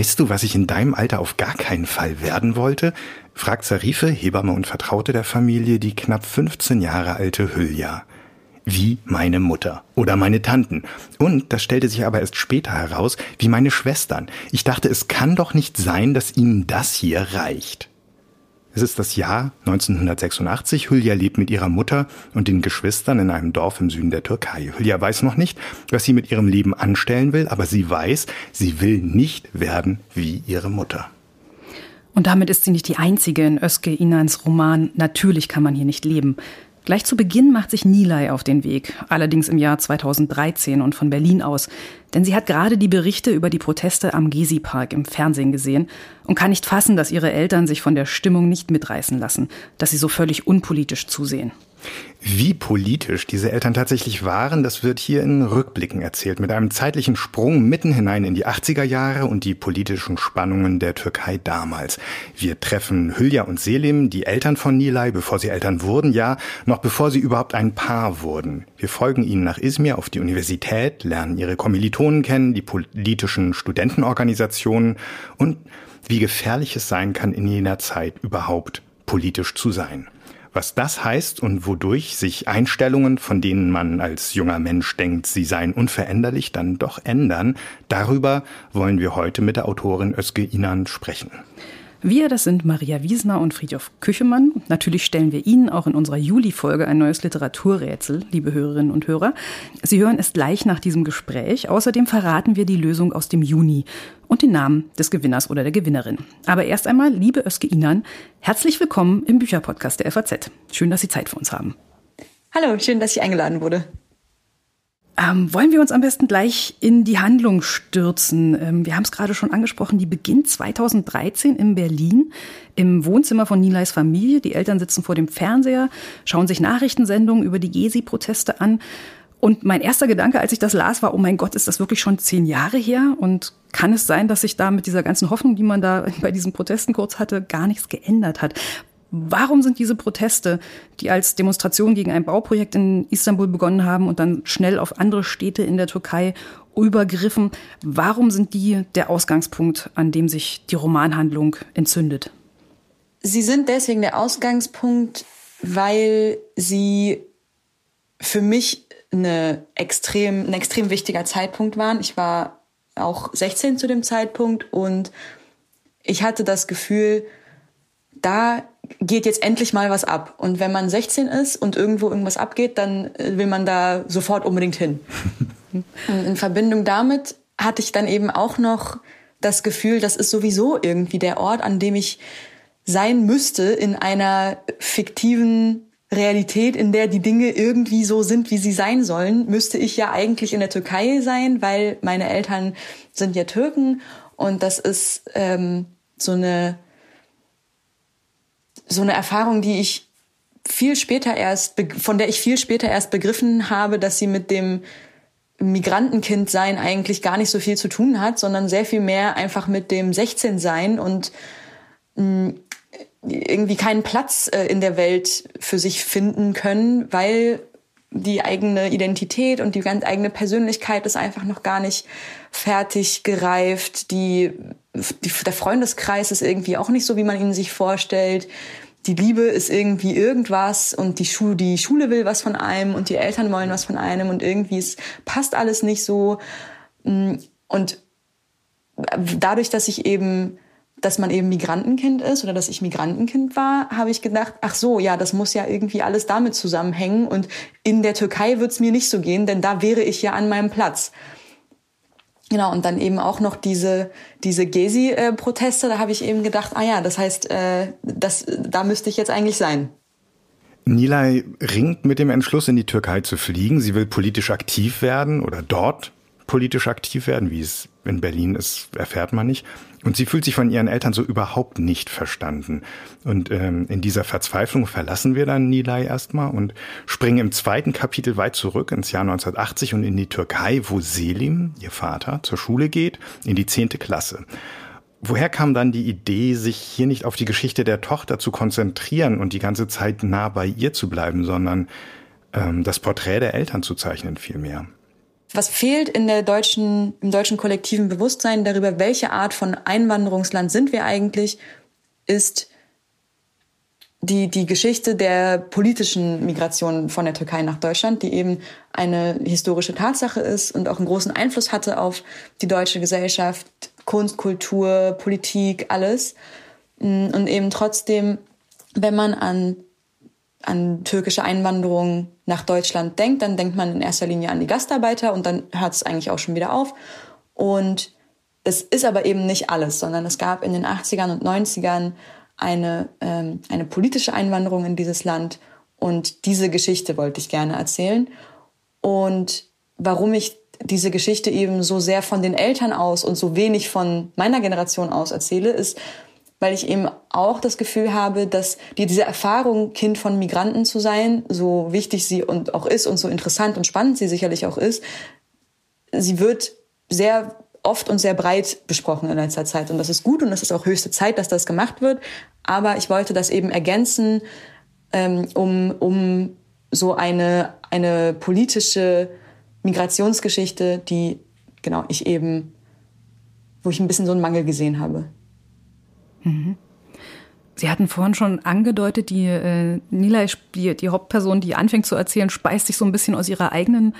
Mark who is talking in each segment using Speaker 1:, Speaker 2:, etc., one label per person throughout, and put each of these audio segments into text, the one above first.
Speaker 1: Weißt du, was ich in deinem Alter auf gar keinen Fall werden wollte? fragt Sarife, Hebamme und Vertraute der Familie, die knapp 15 Jahre alte Hülya. Wie meine Mutter oder meine Tanten. Und, das stellte sich aber erst später heraus, wie meine Schwestern. Ich dachte, es kann doch nicht sein, dass ihnen das hier reicht. Es ist das Jahr 1986. Hülya lebt mit ihrer Mutter und den Geschwistern in einem Dorf im Süden der Türkei. Hülya weiß noch nicht, was sie mit ihrem Leben anstellen will, aber sie weiß, sie will nicht werden wie ihre Mutter.
Speaker 2: Und damit ist sie nicht die einzige in Özge Inans Roman Natürlich kann man hier nicht leben. Gleich zu Beginn macht sich Nilay auf den Weg, allerdings im Jahr 2013 und von Berlin aus. Denn sie hat gerade die Berichte über die Proteste am Gezi-Park im Fernsehen gesehen und kann nicht fassen, dass ihre Eltern sich von der Stimmung nicht mitreißen lassen, dass sie so völlig unpolitisch zusehen.
Speaker 1: Wie politisch diese Eltern tatsächlich waren, das wird hier in Rückblicken erzählt, mit einem zeitlichen Sprung mitten hinein in die 80er Jahre und die politischen Spannungen der Türkei damals. Wir treffen Hülya und Selim, die Eltern von Nilay, bevor sie Eltern wurden, ja, noch bevor sie überhaupt ein Paar wurden. Wir folgen ihnen nach Izmir auf die Universität, lernen ihre Kommilitonen kennen, die politischen Studentenorganisationen und wie gefährlich es sein kann, in jener Zeit überhaupt politisch zu sein. Was das heißt und wodurch sich Einstellungen, von denen man als junger Mensch denkt, sie seien unveränderlich, dann doch ändern, darüber wollen wir heute mit der Autorin Özge Inan sprechen.
Speaker 2: Wir, das sind Maria Wiesner und Friedhof Küchemann. Natürlich stellen wir Ihnen auch in unserer Juli-Folge ein neues Literaturrätsel, liebe Hörerinnen und Hörer. Sie hören es gleich nach diesem Gespräch. Außerdem verraten wir die Lösung aus dem Juni und den Namen des Gewinners oder der Gewinnerin. Aber erst einmal, liebe Özge Inan, herzlich willkommen im Bücherpodcast der FAZ. Schön, dass Sie Zeit für uns haben.
Speaker 3: Hallo, schön, dass ich eingeladen wurde.
Speaker 2: Ähm, wollen wir uns am besten gleich in die Handlung stürzen? Ähm, wir haben es gerade schon angesprochen, die beginnt 2013 in Berlin im Wohnzimmer von Nileis Familie. Die Eltern sitzen vor dem Fernseher, schauen sich Nachrichtensendungen über die Gezi-Proteste an. Und mein erster Gedanke, als ich das las, war, oh mein Gott, ist das wirklich schon zehn Jahre her? Und kann es sein, dass sich da mit dieser ganzen Hoffnung, die man da bei diesen Protesten kurz hatte, gar nichts geändert hat? Warum sind diese Proteste, die als Demonstration gegen ein Bauprojekt in Istanbul begonnen haben und dann schnell auf andere Städte in der Türkei übergriffen, warum sind die der Ausgangspunkt, an dem sich die Romanhandlung entzündet?
Speaker 3: Sie sind deswegen der Ausgangspunkt, weil sie für mich eine extrem, ein extrem wichtiger Zeitpunkt waren. Ich war auch 16 zu dem Zeitpunkt und ich hatte das Gefühl, da geht jetzt endlich mal was ab. Und wenn man 16 ist und irgendwo irgendwas abgeht, dann äh, will man da sofort unbedingt hin. und in Verbindung damit hatte ich dann eben auch noch das Gefühl, das ist sowieso irgendwie der Ort, an dem ich sein müsste in einer fiktiven Realität, in der die Dinge irgendwie so sind, wie sie sein sollen, müsste ich ja eigentlich in der Türkei sein, weil meine Eltern sind ja Türken und das ist ähm, so eine so eine Erfahrung, die ich viel später erst, von der ich viel später erst begriffen habe, dass sie mit dem Migrantenkind-Sein eigentlich gar nicht so viel zu tun hat, sondern sehr viel mehr einfach mit dem 16-Sein und mh, mm, irgendwie keinen Platz äh, in der Welt für sich finden können, weil die eigene Identität und die ganz eigene Persönlichkeit ist einfach noch gar nicht fertig gereift. Die, die, der Freundeskreis ist irgendwie auch nicht so, wie man ihn sich vorstellt. Die Liebe ist irgendwie irgendwas und die, Schule, die Schule will was von einem und die Eltern wollen was von einem und irgendwie es passt alles nicht so. Und dadurch, dass ich eben dass man eben Migrantenkind ist oder dass ich Migrantenkind war, habe ich gedacht, ach so, ja, das muss ja irgendwie alles damit zusammenhängen. Und in der Türkei wird es mir nicht so gehen, denn da wäre ich ja an meinem Platz. Genau, und dann eben auch noch diese, diese Gezi-Proteste, da habe ich eben gedacht, ah ja, das heißt, äh, das, da müsste ich jetzt eigentlich sein.
Speaker 1: Nilay ringt mit dem Entschluss, in die Türkei zu fliegen. Sie will politisch aktiv werden oder dort politisch aktiv werden, wie es in Berlin ist, erfährt man nicht. Und sie fühlt sich von ihren Eltern so überhaupt nicht verstanden. Und ähm, in dieser Verzweiflung verlassen wir dann Nilay erstmal und springen im zweiten Kapitel weit zurück ins Jahr 1980 und in die Türkei, wo Selim, ihr Vater, zur Schule geht, in die zehnte Klasse. Woher kam dann die Idee, sich hier nicht auf die Geschichte der Tochter zu konzentrieren und die ganze Zeit nah bei ihr zu bleiben, sondern ähm, das Porträt der Eltern zu zeichnen vielmehr?
Speaker 3: Was fehlt in der deutschen, im deutschen kollektiven Bewusstsein darüber, welche Art von Einwanderungsland sind wir eigentlich, ist die, die Geschichte der politischen Migration von der Türkei nach Deutschland, die eben eine historische Tatsache ist und auch einen großen Einfluss hatte auf die deutsche Gesellschaft, Kunst, Kultur, Politik, alles. Und eben trotzdem, wenn man an, an türkische Einwanderung nach Deutschland denkt, dann denkt man in erster Linie an die Gastarbeiter und dann hört es eigentlich auch schon wieder auf. Und es ist aber eben nicht alles, sondern es gab in den 80ern und 90ern eine, ähm, eine politische Einwanderung in dieses Land. Und diese Geschichte wollte ich gerne erzählen. Und warum ich diese Geschichte eben so sehr von den Eltern aus und so wenig von meiner Generation aus erzähle, ist, weil ich eben auch das Gefühl habe, dass die, diese Erfahrung, Kind von Migranten zu sein, so wichtig sie und auch ist und so interessant und spannend sie sicherlich auch ist, sie wird sehr oft und sehr breit besprochen in letzter Zeit. Und das ist gut und das ist auch höchste Zeit, dass das gemacht wird. Aber ich wollte das eben ergänzen, ähm, um, um so eine, eine politische Migrationsgeschichte, die, genau, ich eben, wo ich ein bisschen so einen Mangel gesehen habe.
Speaker 2: Sie hatten vorhin schon angedeutet, die äh, Nilay, die, die Hauptperson, die anfängt zu erzählen, speist sich so ein bisschen aus ihrer eigenen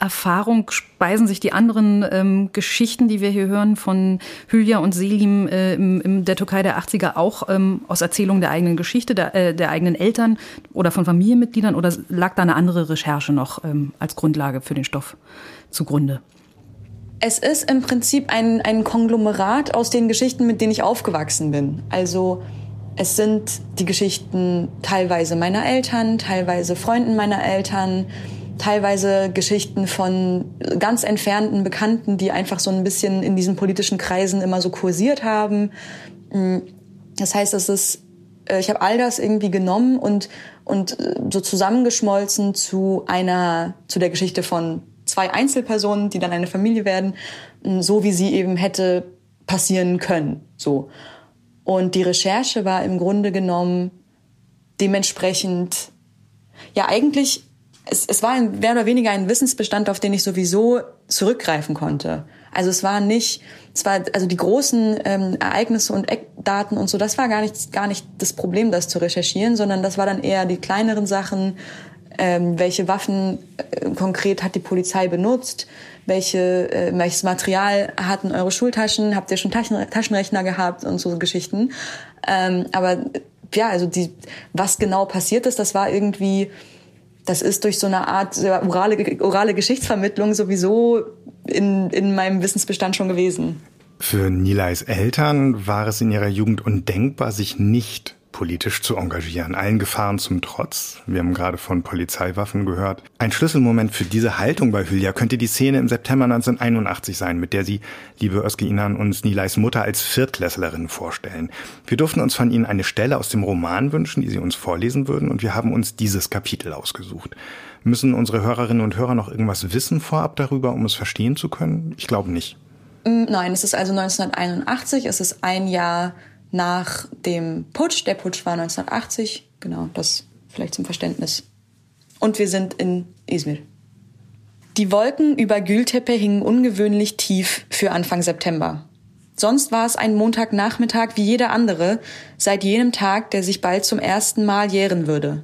Speaker 2: Erfahrung, speisen sich die anderen ähm, Geschichten, die wir hier hören von Hülya und Selim äh, im, im der Türkei der 80er auch ähm, aus Erzählungen der eigenen Geschichte, der, äh, der eigenen Eltern oder von Familienmitgliedern oder lag da eine andere Recherche noch ähm, als Grundlage für den Stoff zugrunde?
Speaker 3: Es ist im Prinzip ein, ein Konglomerat aus den Geschichten, mit denen ich aufgewachsen bin. Also es sind die Geschichten teilweise meiner Eltern, teilweise Freunden meiner Eltern, teilweise Geschichten von ganz entfernten Bekannten, die einfach so ein bisschen in diesen politischen Kreisen immer so kursiert haben. Mm, das heißt, es ist, äh, ich habe all das irgendwie genommen und und äh, so zusammengeschmolzen zu einer zu der Geschichte von zwei Einzelpersonen, die dann eine Familie werden, mm, so wie sie eben hätte passieren können, so. Und die Recherche war im Grunde genommen dementsprechend, ja eigentlich, es, es war ein, mehr oder weniger ein Wissensbestand, auf den ich sowieso zurückgreifen konnte. Also es war nicht, es war also die großen ähm, Ereignisse und Eckdaten und so, das war gar nicht gar nicht das Problem, das zu recherchieren, sondern das war dann eher die kleineren Sachen, ähm, welche Waffen äh, konkret hat die Polizei benutzt, welche, äh, welches Material hatten eure Schultaschen, habt ihr schon Taschen, Taschenrechner gehabt und so Geschichten. Ähm, aber ja, also die, was genau passiert ist, das war irgendwie, das ist durch so eine Art orale, orale Geschichtsvermittlung sowieso in, in meinem Wissensbestand schon gewesen.
Speaker 1: Für Nileis Eltern war es in ihrer Jugend undenkbar, sich nicht politisch zu engagieren, allen Gefahren zum Trotz. Wir haben gerade von Polizeiwaffen gehört. Ein Schlüsselmoment für diese Haltung bei Hülya könnte die Szene im September 1981 sein, mit der sie, liebe Özge Inan, uns Nileis Mutter als Viertklässlerin vorstellen. Wir durften uns von Ihnen eine Stelle aus dem Roman wünschen, die Sie uns vorlesen würden, und wir haben uns dieses Kapitel ausgesucht. Müssen unsere Hörerinnen und Hörer noch irgendwas wissen vorab darüber, um es verstehen zu können? Ich glaube nicht.
Speaker 3: Nein, es ist also 1981, es ist ein Jahr nach dem Putsch. Der Putsch war 1980, genau, das vielleicht zum Verständnis. Und wir sind in Izmir. Die Wolken über Gültepe hingen ungewöhnlich tief für Anfang September. Sonst war es ein Montagnachmittag wie jeder andere, seit jenem Tag, der sich bald zum ersten Mal jähren würde.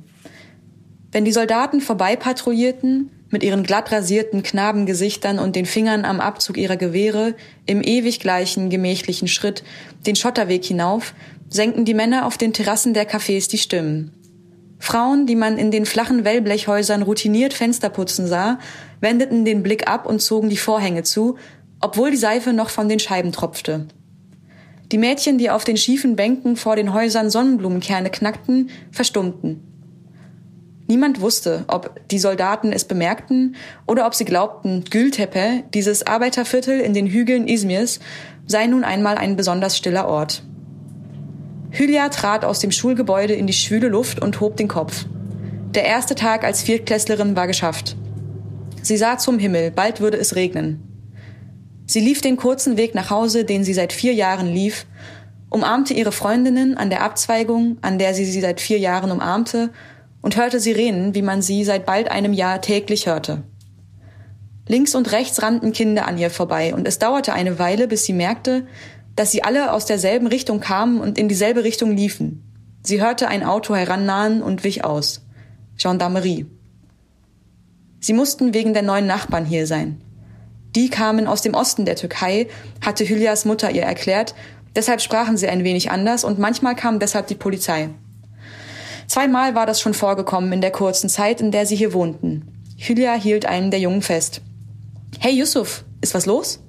Speaker 3: Wenn die Soldaten vorbeipatrouillierten, mit ihren glatt rasierten Knabengesichtern und den Fingern am Abzug ihrer Gewehre, im ewig gleichen, gemächlichen Schritt, den Schotterweg hinauf, senken die Männer auf den Terrassen der Cafés die Stimmen. Frauen, die man in den flachen Wellblechhäusern routiniert Fenster putzen sah, wendeten den Blick ab und zogen die Vorhänge zu, obwohl die Seife noch von den Scheiben tropfte. Die Mädchen, die auf den schiefen Bänken vor den Häusern Sonnenblumenkerne knackten, verstummten. Niemand wusste, ob die Soldaten es bemerkten oder ob sie glaubten, Gültepe, dieses Arbeiterviertel in den Hügeln Izmirs, sei nun einmal ein besonders stiller Ort. Hülya trat aus dem Schulgebäude in die schwüle Luft und hob den Kopf. Der erste Tag als Viertklässlerin war geschafft. Sie sah zum Himmel, bald würde es regnen. Sie lief den kurzen Weg nach Hause, den sie seit vier Jahren lief, umarmte ihre Freundinnen an der Abzweigung, an der sie sie seit vier Jahren umarmte, und hörte Sirenen, wie man sie seit bald einem Jahr täglich hörte. Links und rechts rannten Kinder an ihr vorbei und es dauerte eine Weile, bis sie merkte, dass sie alle aus derselben Richtung kamen und in dieselbe Richtung liefen. Sie hörte ein Auto herannahen und wich aus. Gendarmerie. Sie mussten wegen der neuen Nachbarn hier sein. Die kamen aus dem Osten der Türkei, hatte Hülyas Mutter ihr erklärt, deshalb sprachen sie ein wenig anders und manchmal kam deshalb die Polizei. Zweimal war das schon vorgekommen in der kurzen Zeit, in der sie hier wohnten. Hülya hielt einen der Jungen fest. Hey Yusuf, ist was los?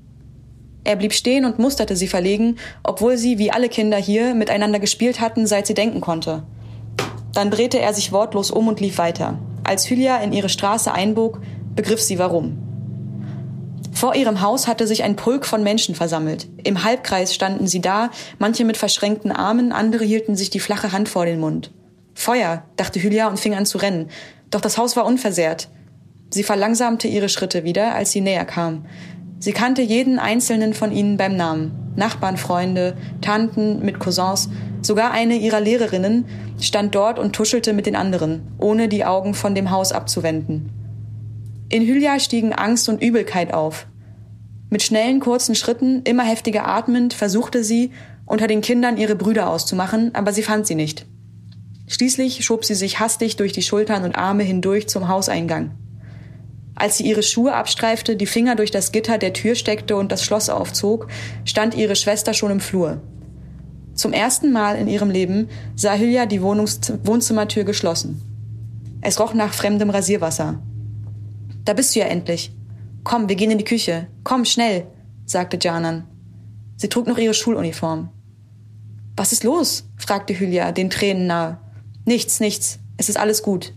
Speaker 3: Er blieb stehen und musterte sie verlegen, obwohl sie, wie alle Kinder hier, miteinander gespielt hatten, seit sie denken konnte. Dann drehte er sich wortlos um und lief weiter. Als Hülya in ihre Straße einbog, begriff sie warum. Vor ihrem Haus hatte sich ein Pulk von Menschen versammelt. Im Halbkreis standen sie da, manche mit verschränkten Armen, andere hielten sich die flache Hand vor den Mund. Feuer, dachte Hülya und fing an zu rennen. Doch das Haus war unversehrt. Sie verlangsamte ihre Schritte wieder, als sie näher kam. Sie kannte jeden einzelnen von ihnen beim Namen. Nachbarn, Freunde, Tanten mit Cousins, sogar eine ihrer Lehrerinnen stand dort und tuschelte mit den anderen, ohne die Augen von dem Haus abzuwenden. In Hülya stiegen Angst und Übelkeit auf. Mit schnellen, kurzen Schritten, immer heftiger atmend, versuchte sie, unter den Kindern ihre Brüder auszumachen, aber sie fand sie nicht. Schließlich schob sie sich hastig durch die Schultern und Arme hindurch zum Hauseingang. Als sie ihre Schuhe abstreifte, die Finger durch das Gitter der Tür steckte und das Schloss aufzog, stand ihre Schwester schon im Flur. Zum ersten Mal in ihrem Leben sah Hülya die Wohnungs Wohnzimmertür geschlossen. Es roch nach fremdem Rasierwasser. Da bist du ja endlich. Komm, wir gehen in die Küche. Komm, schnell, sagte Janan. Sie trug noch ihre Schuluniform. Was ist los? fragte Hülya, den Tränen nahe. Nichts, nichts. Es ist alles gut.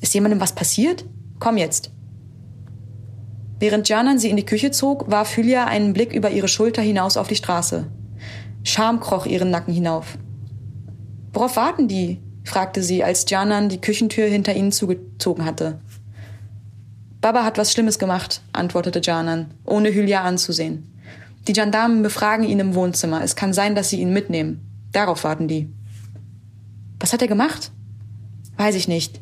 Speaker 3: Ist jemandem was passiert? Komm jetzt. Während Janan sie in die Küche zog, warf Hülya einen Blick über ihre Schulter hinaus auf die Straße. Scham kroch ihren Nacken hinauf. Worauf warten die? fragte sie, als Janan die Küchentür hinter ihnen zugezogen hatte. Baba hat was Schlimmes gemacht, antwortete Janan, ohne Hülya anzusehen. Die Gendarmen befragen ihn im Wohnzimmer. Es kann sein, dass sie ihn mitnehmen. Darauf warten die. Was hat er gemacht? Weiß ich nicht.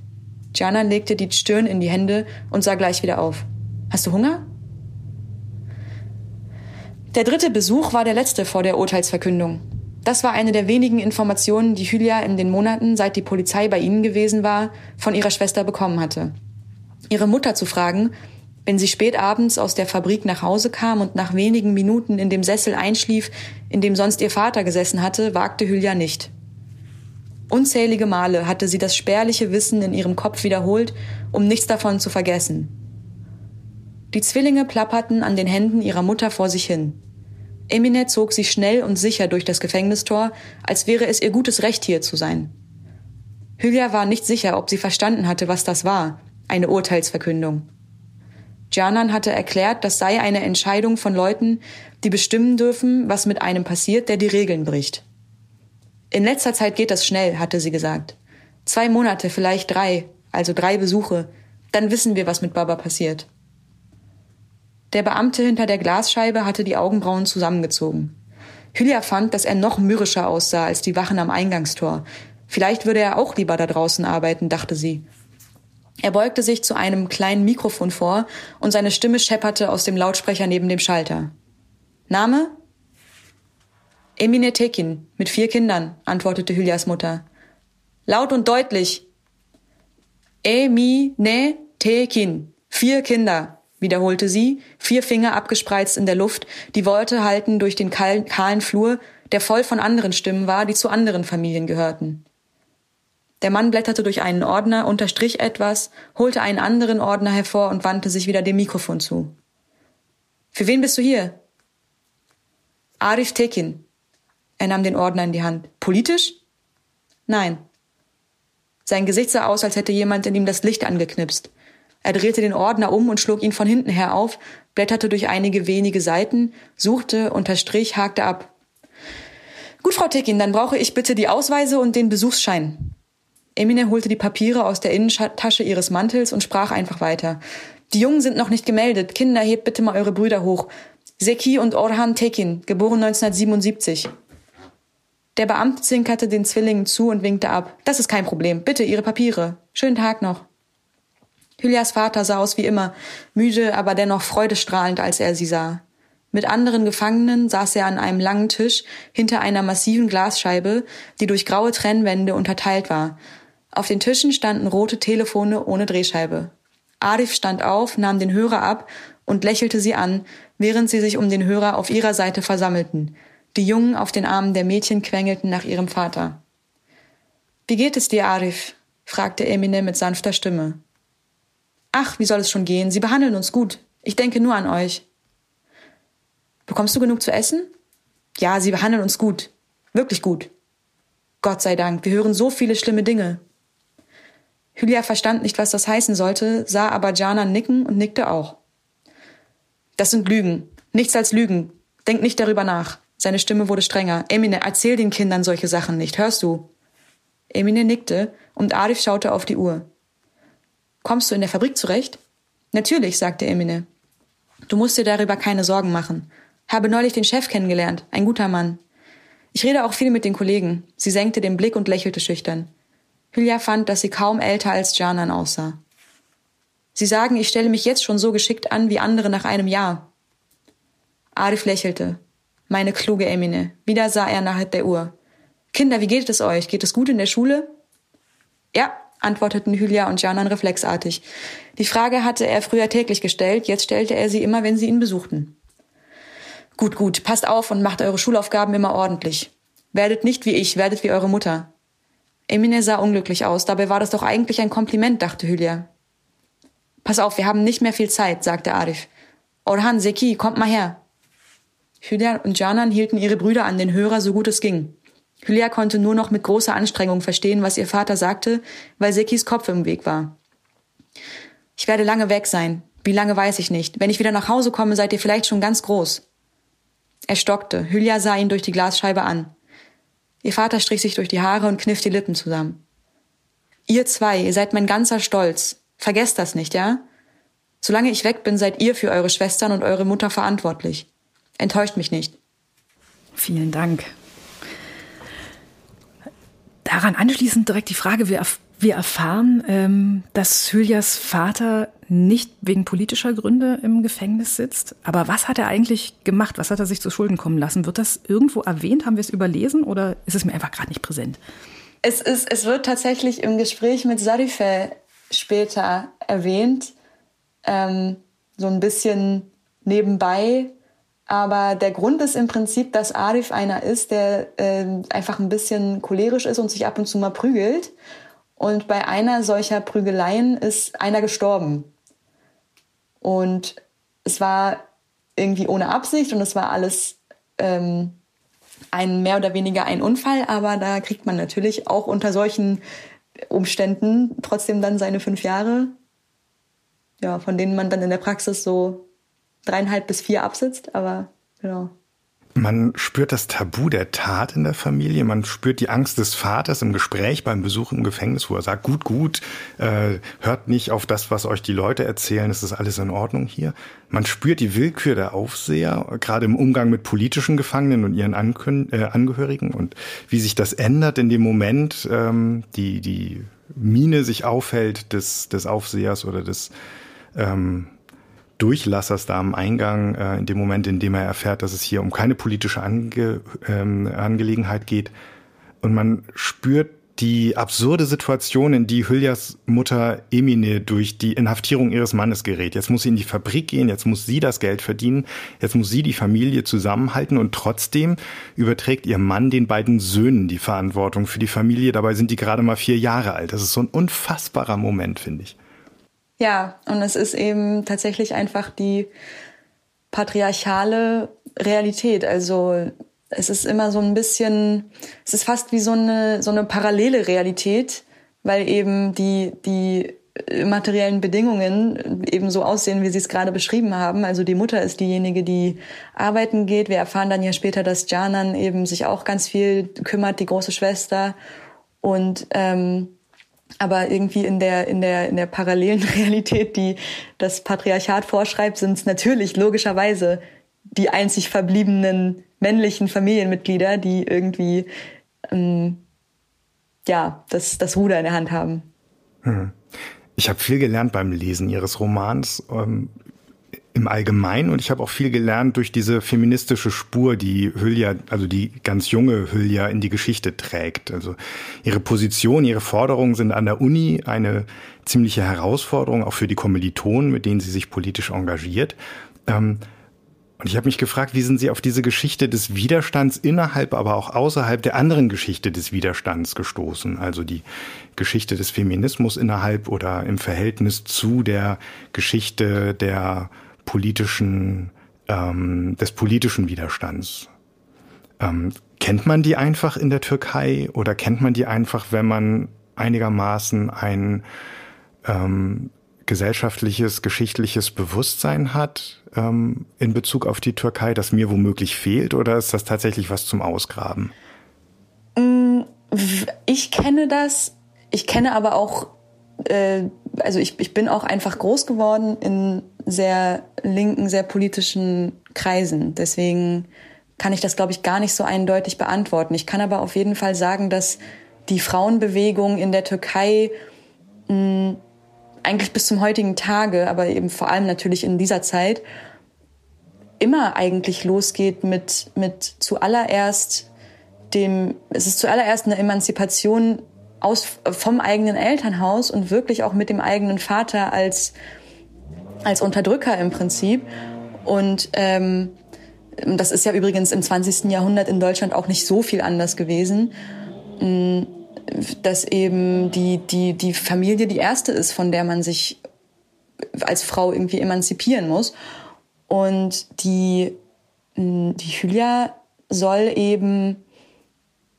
Speaker 3: Janan legte die Stirn in die Hände und sah gleich wieder auf. Hast du Hunger? Der dritte Besuch war der letzte vor der Urteilsverkündung. Das war eine der wenigen Informationen, die Hülya in den Monaten, seit die Polizei bei ihnen gewesen war, von ihrer Schwester bekommen hatte. Ihre Mutter zu fragen, wenn sie spät abends aus der Fabrik nach Hause kam und nach wenigen Minuten in dem Sessel einschlief, in dem sonst ihr Vater gesessen hatte, wagte Hülya nicht. Unzählige Male hatte sie das spärliche Wissen in ihrem Kopf wiederholt, um nichts davon zu vergessen. Die Zwillinge plapperten an den Händen ihrer Mutter vor sich hin. Emine zog sie schnell und sicher durch das Gefängnistor, als wäre es ihr gutes Recht hier zu sein. Hülya war nicht sicher, ob sie verstanden hatte, was das war, eine Urteilsverkündung. Janan hatte erklärt, das sei eine Entscheidung von Leuten, die bestimmen dürfen, was mit einem passiert, der die Regeln bricht. In letzter Zeit geht das schnell, hatte sie gesagt. Zwei Monate, vielleicht drei, also drei Besuche. Dann wissen wir, was mit Baba passiert. Der Beamte hinter der Glasscheibe hatte die Augenbrauen zusammengezogen. Hülya fand, dass er noch mürrischer aussah als die Wachen am Eingangstor. Vielleicht würde er auch lieber da draußen arbeiten, dachte sie. Er beugte sich zu einem kleinen Mikrofon vor und seine Stimme schepperte aus dem Lautsprecher neben dem Schalter. Name? Emine Tekin, mit vier Kindern, antwortete Hylias Mutter. Laut und deutlich. Emine Tekin, vier Kinder, wiederholte sie, vier Finger abgespreizt in der Luft, die Worte halten durch den kahlen Flur, der voll von anderen Stimmen war, die zu anderen Familien gehörten. Der Mann blätterte durch einen Ordner, unterstrich etwas, holte einen anderen Ordner hervor und wandte sich wieder dem Mikrofon zu. Für wen bist du hier? Arif Tekin, er nahm den Ordner in die Hand. Politisch? Nein. Sein Gesicht sah aus, als hätte jemand in ihm das Licht angeknipst. Er drehte den Ordner um und schlug ihn von hinten her auf, blätterte durch einige wenige Seiten, suchte, unterstrich, hakte ab. Gut, Frau Tekin, dann brauche ich bitte die Ausweise und den Besuchsschein. Emine holte die Papiere aus der Innentasche ihres Mantels und sprach einfach weiter. Die Jungen sind noch nicht gemeldet. Kinder, hebt bitte mal eure Brüder hoch. Seki und Orhan Tekin, geboren 1977. Der Beamte zinkerte den Zwillingen zu und winkte ab. Das ist kein Problem. Bitte Ihre Papiere. Schönen Tag noch. Hylias Vater sah aus wie immer, müde, aber dennoch freudestrahlend, als er sie sah. Mit anderen Gefangenen saß er an einem langen Tisch hinter einer massiven Glasscheibe, die durch graue Trennwände unterteilt war. Auf den Tischen standen rote Telefone ohne Drehscheibe. Arif stand auf, nahm den Hörer ab und lächelte sie an, während sie sich um den Hörer auf ihrer Seite versammelten. Die Jungen auf den Armen der Mädchen quengelten nach ihrem Vater. Wie geht es dir, Arif? fragte Emine mit sanfter Stimme. Ach, wie soll es schon gehen? Sie behandeln uns gut. Ich denke nur an euch. Bekommst du genug zu essen? Ja, sie behandeln uns gut. Wirklich gut. Gott sei Dank, wir hören so viele schlimme Dinge. Hylia verstand nicht, was das heißen sollte, sah aber Jana nicken und nickte auch. Das sind Lügen. Nichts als Lügen. Denk nicht darüber nach. Seine Stimme wurde strenger. Emine, erzähl den Kindern solche Sachen nicht. Hörst du? Emine nickte und Arif schaute auf die Uhr. Kommst du in der Fabrik zurecht? Natürlich, sagte Emine. Du musst dir darüber keine Sorgen machen. Habe neulich den Chef kennengelernt. Ein guter Mann. Ich rede auch viel mit den Kollegen. Sie senkte den Blick und lächelte schüchtern. Hülya fand, dass sie kaum älter als Janan aussah. Sie sagen, ich stelle mich jetzt schon so geschickt an wie andere nach einem Jahr. Arif lächelte. Meine kluge Emine. Wieder sah er nach der Uhr. Kinder, wie geht es euch? Geht es gut in der Schule? Ja, antworteten Hülya und Janan reflexartig. Die Frage hatte er früher täglich gestellt, jetzt stellte er sie immer, wenn sie ihn besuchten. Gut, gut, passt auf und macht eure Schulaufgaben immer ordentlich. Werdet nicht wie ich, werdet wie eure Mutter. Emine sah unglücklich aus, dabei war das doch eigentlich ein Kompliment, dachte Hülya. Pass auf, wir haben nicht mehr viel Zeit, sagte Arif. Orhan, Seki, kommt mal her. Hülya und Janan hielten ihre Brüder an den Hörer, so gut es ging. Hülya konnte nur noch mit großer Anstrengung verstehen, was ihr Vater sagte, weil Sekis Kopf im Weg war. Ich werde lange weg sein. Wie lange weiß ich nicht. Wenn ich wieder nach Hause komme, seid ihr vielleicht schon ganz groß. Er stockte. Hülya sah ihn durch die Glasscheibe an. Ihr Vater strich sich durch die Haare und kniff die Lippen zusammen. Ihr zwei, ihr seid mein ganzer Stolz. Vergesst das nicht, ja? Solange ich weg bin, seid ihr für eure Schwestern und eure Mutter verantwortlich. Enttäuscht mich nicht.
Speaker 2: Vielen Dank. Daran anschließend direkt die Frage, wir, wir erfahren, ähm, dass Hylias Vater nicht wegen politischer Gründe im Gefängnis sitzt. Aber was hat er eigentlich gemacht? Was hat er sich zu Schulden kommen lassen? Wird das irgendwo erwähnt? Haben wir es überlesen oder ist es mir einfach gerade nicht präsent?
Speaker 3: Es, ist, es wird tatsächlich im Gespräch mit Sarife später erwähnt, ähm, so ein bisschen nebenbei. Aber der Grund ist im Prinzip, dass Arif einer ist, der äh, einfach ein bisschen cholerisch ist und sich ab und zu mal prügelt. Und bei einer solcher Prügeleien ist einer gestorben. Und es war irgendwie ohne Absicht und es war alles ähm, ein mehr oder weniger ein Unfall, aber da kriegt man natürlich auch unter solchen Umständen trotzdem dann seine fünf Jahre, ja, von denen man dann in der Praxis so dreieinhalb bis vier absitzt, aber genau.
Speaker 1: Man spürt das Tabu der Tat in der Familie, man spürt die Angst des Vaters im Gespräch beim Besuch im Gefängnis, wo er sagt, gut, gut, äh, hört nicht auf das, was euch die Leute erzählen, es ist alles in Ordnung hier. Man spürt die Willkür der Aufseher, gerade im Umgang mit politischen Gefangenen und ihren äh, Angehörigen und wie sich das ändert in dem Moment, ähm, die, die Mine sich aufhält des, des Aufsehers oder des ähm, Durchlassers da am Eingang, äh, in dem Moment, in dem er erfährt, dass es hier um keine politische Ange ähm, Angelegenheit geht. Und man spürt die absurde Situation, in die Hylias Mutter Emine durch die Inhaftierung ihres Mannes gerät. Jetzt muss sie in die Fabrik gehen, jetzt muss sie das Geld verdienen, jetzt muss sie die Familie zusammenhalten und trotzdem überträgt ihr Mann den beiden Söhnen die Verantwortung für die Familie. Dabei sind die gerade mal vier Jahre alt. Das ist so ein unfassbarer Moment, finde ich.
Speaker 3: Ja, und es ist eben tatsächlich einfach die patriarchale Realität. Also es ist immer so ein bisschen, es ist fast wie so eine, so eine parallele Realität, weil eben die, die materiellen Bedingungen eben so aussehen, wie Sie es gerade beschrieben haben. Also die Mutter ist diejenige, die arbeiten geht. Wir erfahren dann ja später, dass Janan eben sich auch ganz viel kümmert, die große Schwester. Und ähm, aber irgendwie in der, in der, in der parallelen Realität, die das Patriarchat vorschreibt, sind es natürlich logischerweise die einzig verbliebenen männlichen Familienmitglieder, die irgendwie ähm, ja das, das Ruder in der Hand haben.
Speaker 1: Hm. Ich habe viel gelernt beim Lesen Ihres Romans ähm, im Allgemeinen und ich habe auch viel gelernt durch diese feministische Spur, die Hülya, also die ganz junge Hülya in die Geschichte trägt. Also ihre Position, ihre Forderungen sind an der Uni eine ziemliche Herausforderung, auch für die Kommilitonen, mit denen sie sich politisch engagiert. Ähm, und ich habe mich gefragt, wie sind Sie auf diese Geschichte des Widerstands innerhalb, aber auch außerhalb der anderen Geschichte des Widerstands gestoßen? Also die Geschichte des Feminismus innerhalb oder im Verhältnis zu der Geschichte der politischen, ähm, des politischen Widerstands. Ähm, kennt man die einfach in der Türkei oder kennt man die einfach, wenn man einigermaßen ein ähm, gesellschaftliches, geschichtliches Bewusstsein hat ähm, in Bezug auf die Türkei, das mir womöglich fehlt, oder ist das tatsächlich was zum Ausgraben?
Speaker 3: Mm, ich kenne das. Ich kenne aber auch, äh, also ich, ich bin auch einfach groß geworden in sehr linken, sehr politischen Kreisen. Deswegen kann ich das, glaube ich, gar nicht so eindeutig beantworten. Ich kann aber auf jeden Fall sagen, dass die Frauenbewegung in der Türkei mh, eigentlich bis zum heutigen Tage, aber eben vor allem natürlich in dieser Zeit, immer eigentlich losgeht mit, mit zuallererst dem, es ist zuallererst eine Emanzipation aus, vom eigenen Elternhaus und wirklich auch mit dem eigenen Vater als, als Unterdrücker im Prinzip. Und ähm, das ist ja übrigens im 20. Jahrhundert in Deutschland auch nicht so viel anders gewesen dass eben die, die, die Familie die erste ist, von der man sich als Frau irgendwie emanzipieren muss. Und die, die Hylia soll eben,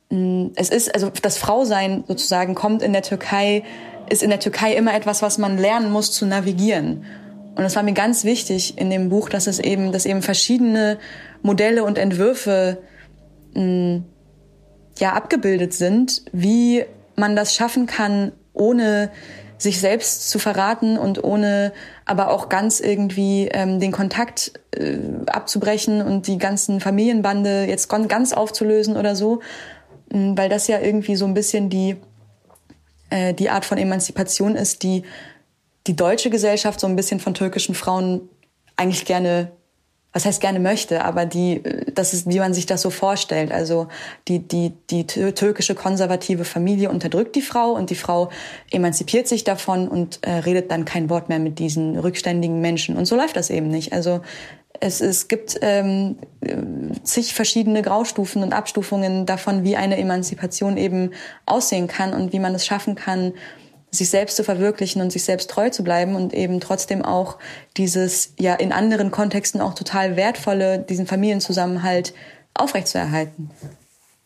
Speaker 3: es ist, also das Frausein sozusagen kommt in der Türkei, ist in der Türkei immer etwas, was man lernen muss zu navigieren. Und es war mir ganz wichtig in dem Buch, dass es eben, dass eben verschiedene Modelle und Entwürfe ja abgebildet sind, wie man das schaffen kann, ohne sich selbst zu verraten und ohne aber auch ganz irgendwie ähm, den Kontakt äh, abzubrechen und die ganzen Familienbande jetzt ganz aufzulösen oder so, weil das ja irgendwie so ein bisschen die äh, die Art von Emanzipation ist, die die deutsche Gesellschaft so ein bisschen von türkischen Frauen eigentlich gerne was heißt gerne möchte, aber die, das ist, wie man sich das so vorstellt. Also die, die, die türkische konservative Familie unterdrückt die Frau und die Frau emanzipiert sich davon und äh, redet dann kein Wort mehr mit diesen rückständigen Menschen. Und so läuft das eben nicht. Also es, es gibt ähm, zig verschiedene Graustufen und Abstufungen davon, wie eine Emanzipation eben aussehen kann und wie man es schaffen kann, sich selbst zu verwirklichen und sich selbst treu zu bleiben und eben trotzdem auch dieses ja in anderen Kontexten auch total wertvolle, diesen Familienzusammenhalt aufrechtzuerhalten.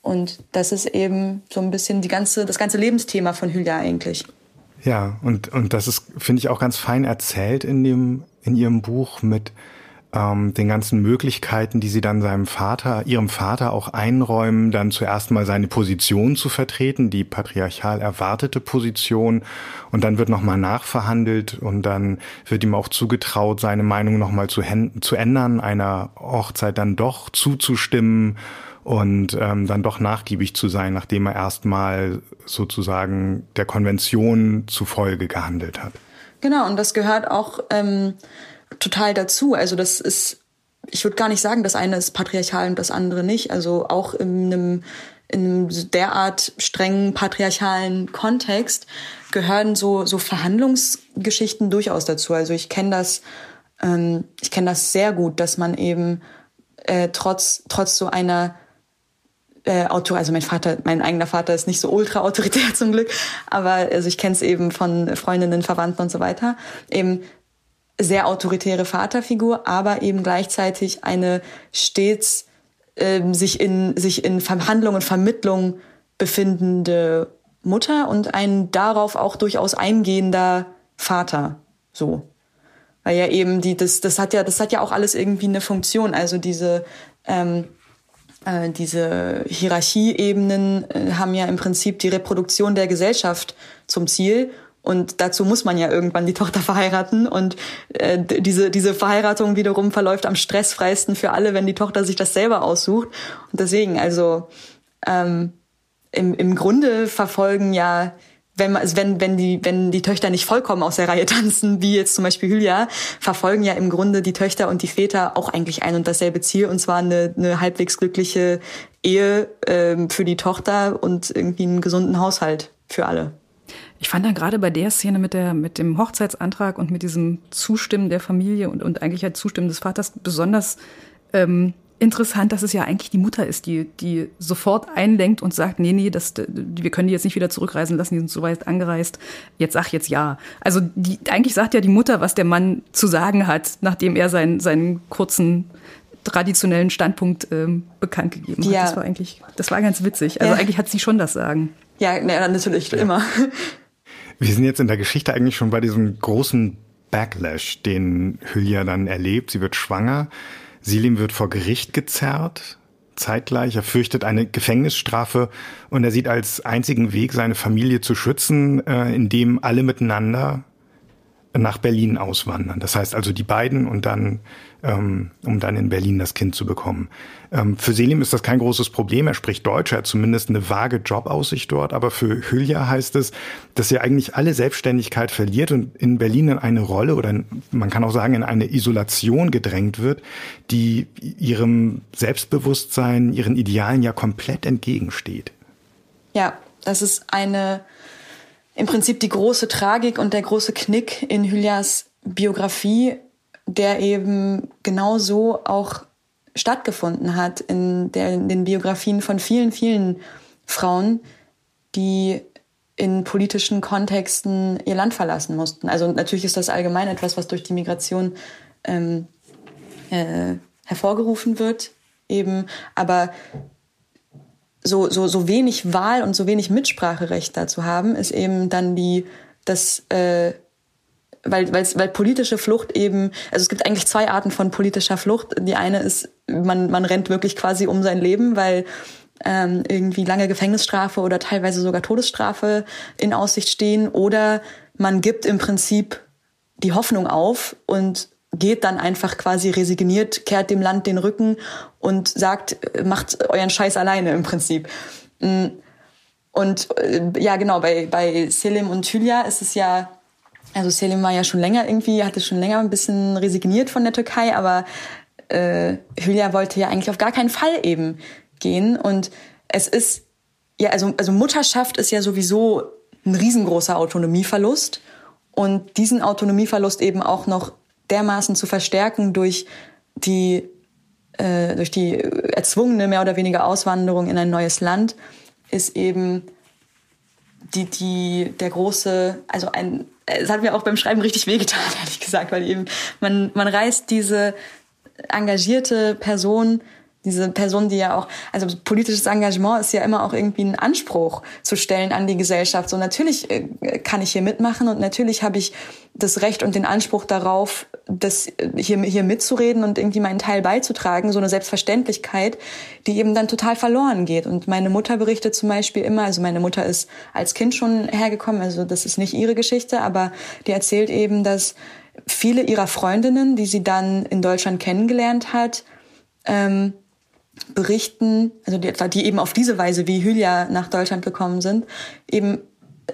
Speaker 3: Und das ist eben so ein bisschen die ganze, das ganze Lebensthema von Hülya eigentlich.
Speaker 1: Ja, und, und das ist, finde ich, auch ganz fein erzählt in dem, in ihrem Buch mit, ähm, den ganzen Möglichkeiten, die sie dann seinem Vater, ihrem Vater auch einräumen, dann zuerst mal seine Position zu vertreten, die patriarchal erwartete Position, und dann wird nochmal nachverhandelt und dann wird ihm auch zugetraut, seine Meinung nochmal zu, zu ändern, einer Hochzeit dann doch zuzustimmen und ähm, dann doch nachgiebig zu sein, nachdem er erstmal sozusagen der Konvention zufolge gehandelt hat.
Speaker 3: Genau, und das gehört auch ähm, total dazu. Also das ist, ich würde gar nicht sagen, das eine ist patriarchal und das andere nicht. Also auch in einem, in einem derart strengen patriarchalen Kontext gehören so, so Verhandlungsgeschichten durchaus dazu. Also ich kenne das, ähm, ich kenne das sehr gut, dass man eben äh, trotz, trotz so einer äh, Autor, also mein Vater, mein eigener Vater ist nicht so ultra autoritär zum Glück, aber also ich kenne es eben von Freundinnen, Verwandten und so weiter. Eben sehr autoritäre Vaterfigur, aber eben gleichzeitig eine stets ähm, sich in sich in Verhandlung und Vermittlung befindende Mutter und ein darauf auch durchaus eingehender Vater. So, weil ja eben die das das hat ja das hat ja auch alles irgendwie eine Funktion. Also diese ähm, äh, diese Hierarchieebenen äh, haben ja im Prinzip die Reproduktion der Gesellschaft zum Ziel und dazu muss man ja irgendwann die Tochter verheiraten. Und äh, diese, diese Verheiratung wiederum verläuft am stressfreisten für alle, wenn die Tochter sich das selber aussucht. Und deswegen, also ähm, im, im Grunde verfolgen ja wenn, man, wenn, wenn, die, wenn die Töchter nicht vollkommen aus der Reihe tanzen, wie jetzt zum Beispiel Hülya, verfolgen ja im Grunde die Töchter und die Väter auch eigentlich ein und dasselbe Ziel, und zwar eine, eine halbwegs glückliche Ehe ähm, für die Tochter und irgendwie einen gesunden Haushalt für alle.
Speaker 2: Ich fand dann gerade bei der Szene mit, der, mit dem Hochzeitsantrag und mit diesem Zustimmen der Familie und, und eigentlich halt Zustimmen des Vaters besonders ähm, interessant, dass es ja eigentlich die Mutter ist, die, die sofort einlenkt und sagt, nee, nee, das, wir können die jetzt nicht wieder zurückreisen lassen, die sind so weit angereist. Jetzt sag jetzt ja. Also die, eigentlich sagt ja die Mutter, was der Mann zu sagen hat, nachdem er seinen, seinen kurzen traditionellen Standpunkt ähm, bekannt gegeben hat. Ja. Das war eigentlich, das war ganz witzig. Also ja. eigentlich hat sie schon das Sagen.
Speaker 3: Ja, na, natürlich, ja. immer.
Speaker 1: Wir sind jetzt in der Geschichte eigentlich schon bei diesem großen Backlash, den Hülya dann erlebt. Sie wird schwanger. Selim wird vor Gericht gezerrt, zeitgleich. Er fürchtet eine Gefängnisstrafe und er sieht als einzigen Weg, seine Familie zu schützen, äh, indem alle miteinander nach Berlin auswandern. Das heißt also die beiden und dann, ähm, um dann in Berlin das Kind zu bekommen. Ähm, für Selim ist das kein großes Problem. Er spricht Deutsch, er hat zumindest eine vage Jobaussicht dort. Aber für Hülya heißt es, dass er eigentlich alle Selbstständigkeit verliert und in Berlin in eine Rolle oder man kann auch sagen in eine Isolation gedrängt wird, die ihrem Selbstbewusstsein, ihren Idealen ja komplett entgegensteht.
Speaker 3: Ja, das ist eine im Prinzip die große Tragik und der große Knick in Hylias Biografie, der eben genau so auch stattgefunden hat in, der, in den Biografien von vielen, vielen Frauen, die in politischen Kontexten ihr Land verlassen mussten. Also natürlich ist das allgemein etwas, was durch die Migration ähm, äh, hervorgerufen wird, eben. Aber so, so, so wenig Wahl und so wenig Mitspracherecht dazu haben, ist eben dann die, das, äh, weil, weil, weil politische Flucht eben, also es gibt eigentlich zwei Arten von politischer Flucht. Die eine ist, man, man rennt wirklich quasi um sein Leben, weil ähm, irgendwie lange Gefängnisstrafe oder teilweise sogar Todesstrafe in Aussicht stehen. Oder man gibt im Prinzip die Hoffnung auf und geht dann einfach quasi resigniert, kehrt dem Land den Rücken und sagt, macht euren Scheiß alleine im Prinzip. Mm. Und äh, ja, genau, bei, bei Selim und Hülya ist es ja, also Selim war ja schon länger irgendwie, hatte schon länger ein bisschen resigniert von der Türkei, aber äh, Hülya wollte ja eigentlich auf gar keinen Fall eben gehen. Und es ist, ja, also, also Mutterschaft ist ja sowieso ein riesengroßer Autonomieverlust. Und diesen Autonomieverlust eben auch noch dermaßen zu verstärken durch die äh, durch die erzwungene mehr oder weniger Auswanderung in ein neues Land ist eben die die der große also ein es hat mir auch beim Schreiben richtig wehgetan ehrlich gesagt weil eben man man reißt diese engagierte Person diese Person, die ja auch, also politisches Engagement ist ja immer auch irgendwie ein Anspruch zu stellen an die Gesellschaft. So natürlich äh, kann ich hier mitmachen und natürlich habe ich das Recht und den Anspruch darauf, das äh, hier, hier mitzureden und irgendwie meinen Teil beizutragen. So eine Selbstverständlichkeit, die eben dann total verloren geht. Und meine Mutter berichtet zum Beispiel immer, also meine Mutter ist als Kind schon hergekommen, also das ist nicht ihre Geschichte, aber die erzählt eben, dass viele ihrer Freundinnen, die sie dann in Deutschland kennengelernt hat, ähm, berichten, also die, die eben auf diese Weise wie Hülya nach Deutschland gekommen sind, eben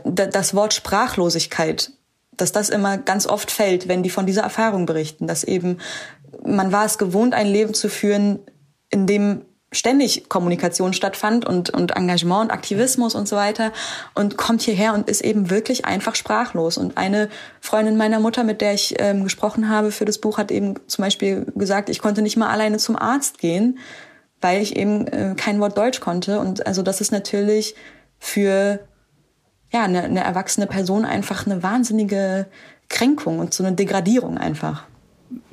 Speaker 3: das Wort Sprachlosigkeit, dass das immer ganz oft fällt, wenn die von dieser Erfahrung berichten, dass eben man war es gewohnt, ein Leben zu führen, in dem ständig Kommunikation stattfand und, und Engagement und Aktivismus und so weiter und kommt hierher und ist eben wirklich einfach sprachlos. Und eine Freundin meiner Mutter, mit der ich ähm, gesprochen habe für das Buch, hat eben zum Beispiel gesagt, ich konnte nicht mal alleine zum Arzt gehen, weil ich eben äh, kein Wort Deutsch konnte. Und also das ist natürlich für ja, eine, eine erwachsene Person einfach eine wahnsinnige Kränkung und so eine Degradierung einfach.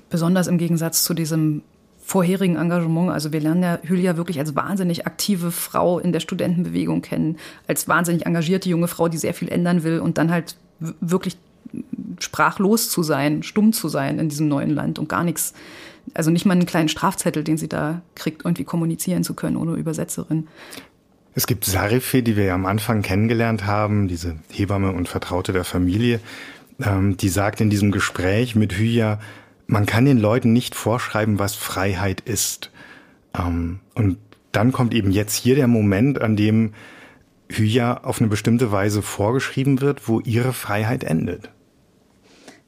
Speaker 2: Besonders im Gegensatz zu diesem vorherigen Engagement. Also wir lernen ja Hülya wirklich als wahnsinnig aktive Frau in der Studentenbewegung kennen, als wahnsinnig engagierte junge Frau, die sehr viel ändern will und dann halt wirklich sprachlos zu sein, stumm zu sein in diesem neuen Land und gar nichts also nicht mal einen kleinen Strafzettel, den sie da kriegt, irgendwie kommunizieren zu können ohne Übersetzerin.
Speaker 1: Es gibt Sarife, die wir ja am Anfang kennengelernt haben, diese Hebamme und Vertraute der Familie, ähm, die sagt in diesem Gespräch mit Hüya, man kann den Leuten nicht vorschreiben, was Freiheit ist. Ähm, und dann kommt eben jetzt hier der Moment, an dem Hülya auf eine bestimmte Weise vorgeschrieben wird, wo ihre Freiheit endet.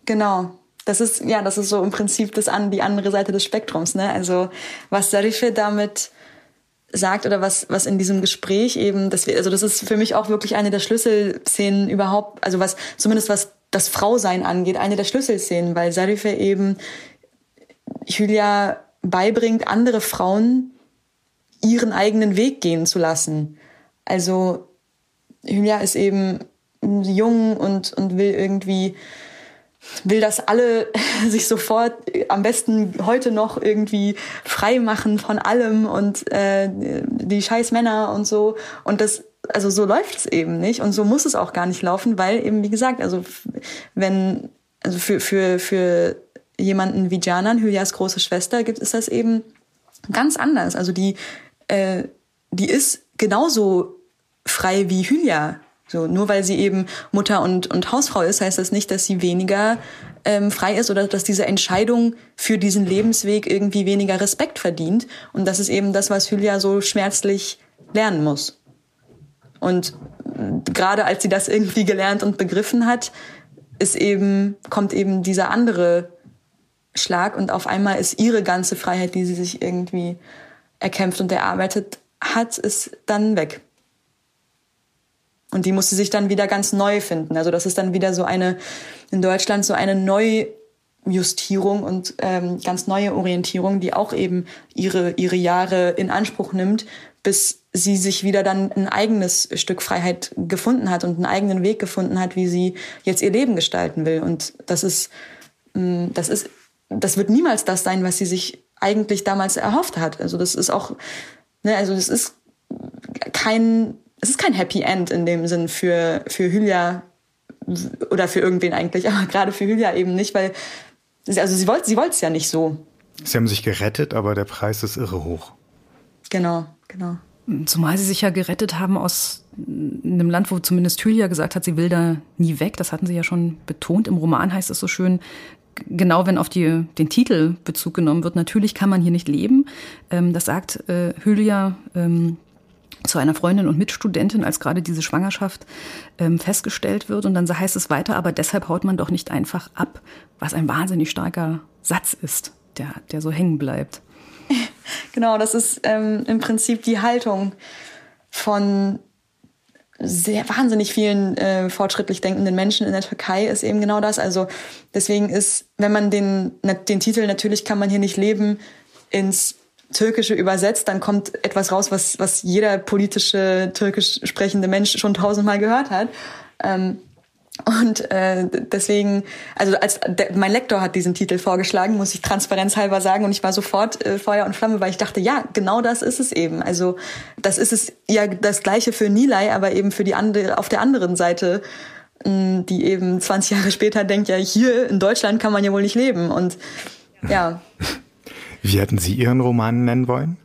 Speaker 3: Genau. Das ist, ja, das ist so im Prinzip das an, die andere Seite des Spektrums, ne? Also, was Sarife damit sagt oder was, was in diesem Gespräch eben, dass wir, also das ist für mich auch wirklich eine der Schlüsselszenen überhaupt, also was, zumindest was das Frausein angeht, eine der Schlüsselszenen, weil Sarife eben Julia beibringt, andere Frauen ihren eigenen Weg gehen zu lassen. Also Julia ist eben jung und, und will irgendwie will, dass alle sich sofort am besten heute noch irgendwie frei machen von allem und äh, die scheiß Männer und so. Und das, also so läuft es eben nicht und so muss es auch gar nicht laufen, weil eben, wie gesagt, also wenn, also für, für, für jemanden wie Janan, Hylias große Schwester, gibt es das eben ganz anders. Also die, äh, die ist genauso frei wie Hylia so, nur weil sie eben Mutter und, und Hausfrau ist, heißt das nicht, dass sie weniger ähm, frei ist oder dass diese Entscheidung für diesen Lebensweg irgendwie weniger Respekt verdient. Und das ist eben das, was Hylia so schmerzlich lernen muss. Und gerade als sie das irgendwie gelernt und begriffen hat, ist eben, kommt eben dieser andere Schlag und auf einmal ist ihre ganze Freiheit, die sie sich irgendwie erkämpft und erarbeitet hat, ist dann weg. Und die musste sich dann wieder ganz neu finden. Also das ist dann wieder so eine, in Deutschland so eine Neujustierung und ähm, ganz neue Orientierung, die auch eben ihre, ihre Jahre in Anspruch nimmt, bis sie sich wieder dann ein eigenes Stück Freiheit gefunden hat und einen eigenen Weg gefunden hat, wie sie jetzt ihr Leben gestalten will. Und das ist, mm, das ist, das wird niemals das sein, was sie sich eigentlich damals erhofft hat. Also das ist auch, ne, also das ist kein es ist kein Happy End in dem Sinn für, für Hylia oder für irgendwen eigentlich, aber gerade für Hylia eben nicht, weil also sie wollte sie wollte es ja nicht so.
Speaker 1: Sie haben sich gerettet, aber der Preis ist irre hoch.
Speaker 3: Genau, genau.
Speaker 2: Zumal sie sich ja gerettet haben aus einem Land, wo zumindest Hylia gesagt hat, sie will da nie weg. Das hatten sie ja schon betont. Im Roman heißt es so schön, genau wenn auf die, den Titel Bezug genommen wird, natürlich kann man hier nicht leben. Ähm, das sagt äh, Hylia ähm, zu einer Freundin und Mitstudentin, als gerade diese Schwangerschaft ähm, festgestellt wird. Und dann heißt es weiter, aber deshalb haut man doch nicht einfach ab, was ein wahnsinnig starker Satz ist, der, der so hängen bleibt.
Speaker 3: Genau, das ist ähm, im Prinzip die Haltung von sehr wahnsinnig vielen äh, fortschrittlich denkenden Menschen in der Türkei ist eben genau das. Also deswegen ist, wenn man den, den Titel natürlich kann man hier nicht leben, ins Türkische übersetzt, dann kommt etwas raus, was, was jeder politische türkisch sprechende Mensch schon tausendmal gehört hat. Ähm, und äh, deswegen, also als der, mein Lektor hat diesen Titel vorgeschlagen, muss ich transparenzhalber sagen, und ich war sofort äh, Feuer und Flamme, weil ich dachte, ja, genau das ist es eben. Also das ist es ja das Gleiche für Nilay, aber eben für die andere auf der anderen Seite, mh, die eben 20 Jahre später denkt, ja, hier in Deutschland kann man ja wohl nicht leben. Und ja.
Speaker 1: Wie hätten Sie Ihren Roman nennen wollen?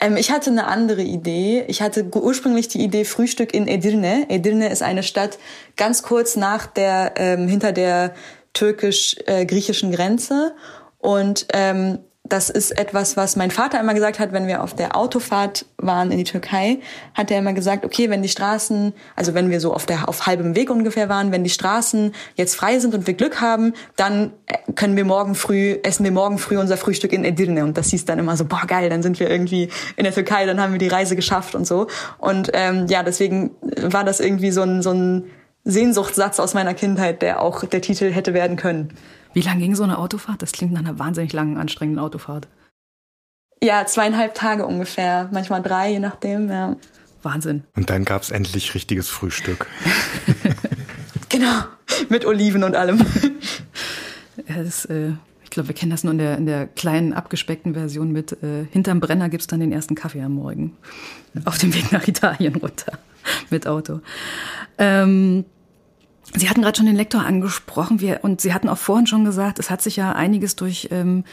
Speaker 3: Ähm, ich hatte eine andere Idee. Ich hatte ursprünglich die Idee Frühstück in Edirne. Edirne ist eine Stadt ganz kurz nach der, ähm, hinter der türkisch-griechischen Grenze. Und ähm, das ist etwas, was mein Vater immer gesagt hat, wenn wir auf der Autofahrt waren in die Türkei, hat er immer gesagt, okay, wenn die Straßen, also wenn wir so auf der auf halbem Weg ungefähr waren, wenn die Straßen jetzt frei sind und wir Glück haben, dann äh, können wir morgen früh essen wir morgen früh unser Frühstück in Edirne und das hieß dann immer so, boah geil, dann sind wir irgendwie in der Türkei, dann haben wir die Reise geschafft und so und ähm, ja, deswegen war das irgendwie so ein so ein Sehnsuchtssatz aus meiner Kindheit, der auch der Titel hätte werden können.
Speaker 2: Wie lang ging so eine Autofahrt? Das klingt nach einer wahnsinnig langen, anstrengenden Autofahrt.
Speaker 3: Ja, zweieinhalb Tage ungefähr, manchmal drei, je nachdem, ja.
Speaker 2: Wahnsinn.
Speaker 1: Und dann gab's endlich richtiges Frühstück.
Speaker 3: genau, mit Oliven und allem.
Speaker 2: Ja, das, äh, ich glaube, wir kennen das nur in der, in der kleinen, abgespeckten Version mit äh, hinterm Brenner gibt's dann den ersten Kaffee am Morgen. Auf dem Weg nach Italien runter mit Auto. Ähm, Sie hatten gerade schon den Lektor angesprochen wir, und Sie hatten auch vorhin schon gesagt, es hat sich ja einiges durch ähm,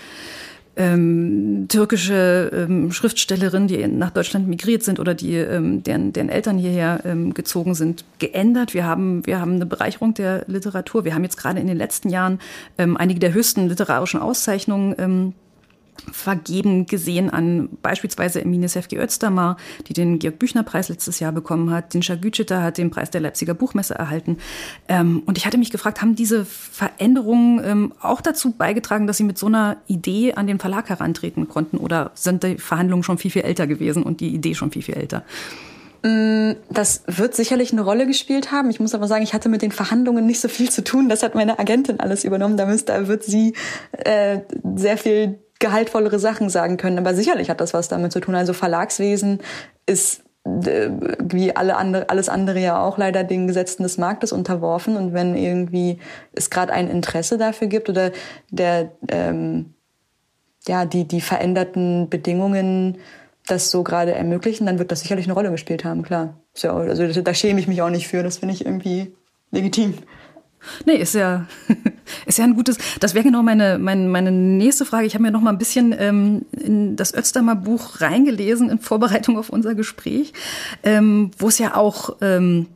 Speaker 2: ähm, türkische ähm, Schriftstellerinnen, die nach Deutschland migriert sind oder die ähm, deren, deren Eltern hierher ähm, gezogen sind, geändert. Wir haben, wir haben eine Bereicherung der Literatur. Wir haben jetzt gerade in den letzten Jahren ähm, einige der höchsten literarischen Auszeichnungen ähm, vergeben gesehen an beispielsweise Emine Sefki Özdamar, die den Georg-Büchner-Preis letztes Jahr bekommen hat. Den Gütschiter hat den Preis der Leipziger Buchmesse erhalten. Ähm, und ich hatte mich gefragt, haben diese Veränderungen ähm, auch dazu beigetragen, dass Sie mit so einer Idee an den Verlag herantreten konnten? Oder sind die Verhandlungen schon viel, viel älter gewesen und die Idee schon viel, viel älter?
Speaker 3: Mm, das wird sicherlich eine Rolle gespielt haben. Ich muss aber sagen, ich hatte mit den Verhandlungen nicht so viel zu tun. Das hat meine Agentin alles übernommen. Da wird sie äh, sehr viel gehaltvollere Sachen sagen können. Aber sicherlich hat das was damit zu tun. Also Verlagswesen ist äh, wie alle andere, alles andere ja auch leider den Gesetzen des Marktes unterworfen. Und wenn irgendwie es gerade ein Interesse dafür gibt oder der ähm, ja die die veränderten Bedingungen das so gerade ermöglichen, dann wird das sicherlich eine Rolle gespielt haben, klar. So, also da schäme ich mich auch nicht für, das finde ich irgendwie legitim.
Speaker 2: Nee, ist ja, ist ja ein gutes. Das wäre genau meine, meine, meine nächste Frage. Ich habe mir noch mal ein bisschen ähm, in das Ötztamer Buch reingelesen in Vorbereitung auf unser Gespräch, ähm, wo es ja auch ähm,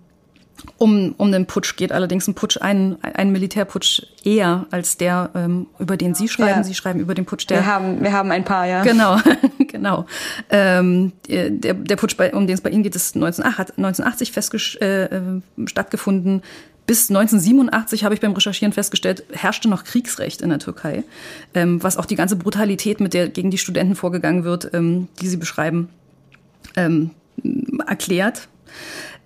Speaker 2: um, um den Putsch geht. Allerdings ein Putsch, ein, ein Militärputsch eher als der, ähm, über den Sie schreiben. Ja. Sie schreiben über den Putsch der.
Speaker 3: Wir haben, wir haben ein paar, ja.
Speaker 2: Genau, genau. Ähm, der, der Putsch, bei, um den es bei Ihnen geht, ist 19, hat 1980 festgesch äh, äh, stattgefunden. Bis 1987 habe ich beim Recherchieren festgestellt, herrschte noch Kriegsrecht in der Türkei, ähm, was auch die ganze Brutalität, mit der gegen die Studenten vorgegangen wird, ähm, die Sie beschreiben, ähm, erklärt.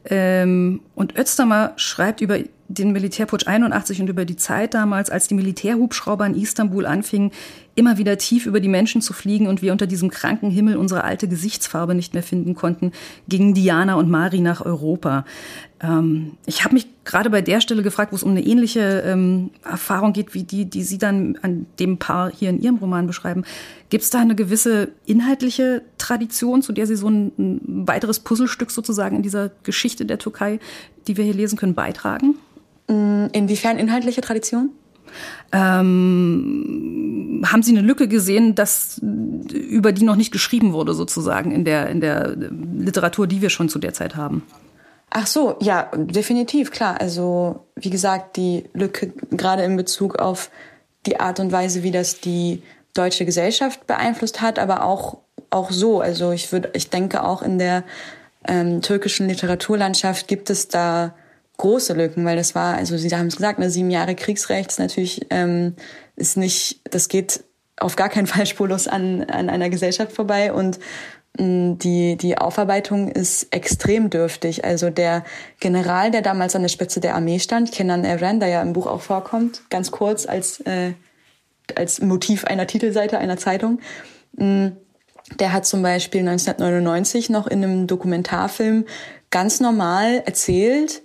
Speaker 2: Ähm, und Özdammer schreibt über den Militärputsch 81 und über die Zeit damals, als die Militärhubschrauber in Istanbul anfingen, immer wieder tief über die Menschen zu fliegen und wir unter diesem kranken Himmel unsere alte Gesichtsfarbe nicht mehr finden konnten, gingen Diana und Mari nach Europa. Ähm, ich habe mich gerade bei der Stelle gefragt, wo es um eine ähnliche ähm, Erfahrung geht, wie die, die Sie dann an dem Paar hier in Ihrem Roman beschreiben. Gibt es da eine gewisse inhaltliche Tradition, zu der Sie so ein, ein weiteres Puzzlestück sozusagen in dieser Geschichte der Türkei, die wir hier lesen können, beitragen?
Speaker 3: Mm, inwiefern inhaltliche Tradition?
Speaker 2: Ähm, haben Sie eine Lücke gesehen, dass, über die noch nicht geschrieben wurde, sozusagen, in der, in der Literatur, die wir schon zu der Zeit haben?
Speaker 3: Ach so, ja, definitiv, klar. Also, wie gesagt, die Lücke gerade in Bezug auf die Art und Weise, wie das die deutsche Gesellschaft beeinflusst hat, aber auch, auch so. Also, ich würde, ich denke auch in der ähm, türkischen Literaturlandschaft gibt es da große Lücken, weil das war, also Sie haben es gesagt, ne, sieben Jahre Kriegsrecht ist natürlich ähm, ist nicht, das geht auf gar keinen Fall spurlos an, an einer Gesellschaft vorbei und mm, die, die Aufarbeitung ist extrem dürftig. Also der General, der damals an der Spitze der Armee stand, Kenan Evren, der ja im Buch auch vorkommt, ganz kurz als, äh, als Motiv einer Titelseite einer Zeitung, mm, der hat zum Beispiel 1999 noch in einem Dokumentarfilm ganz normal erzählt,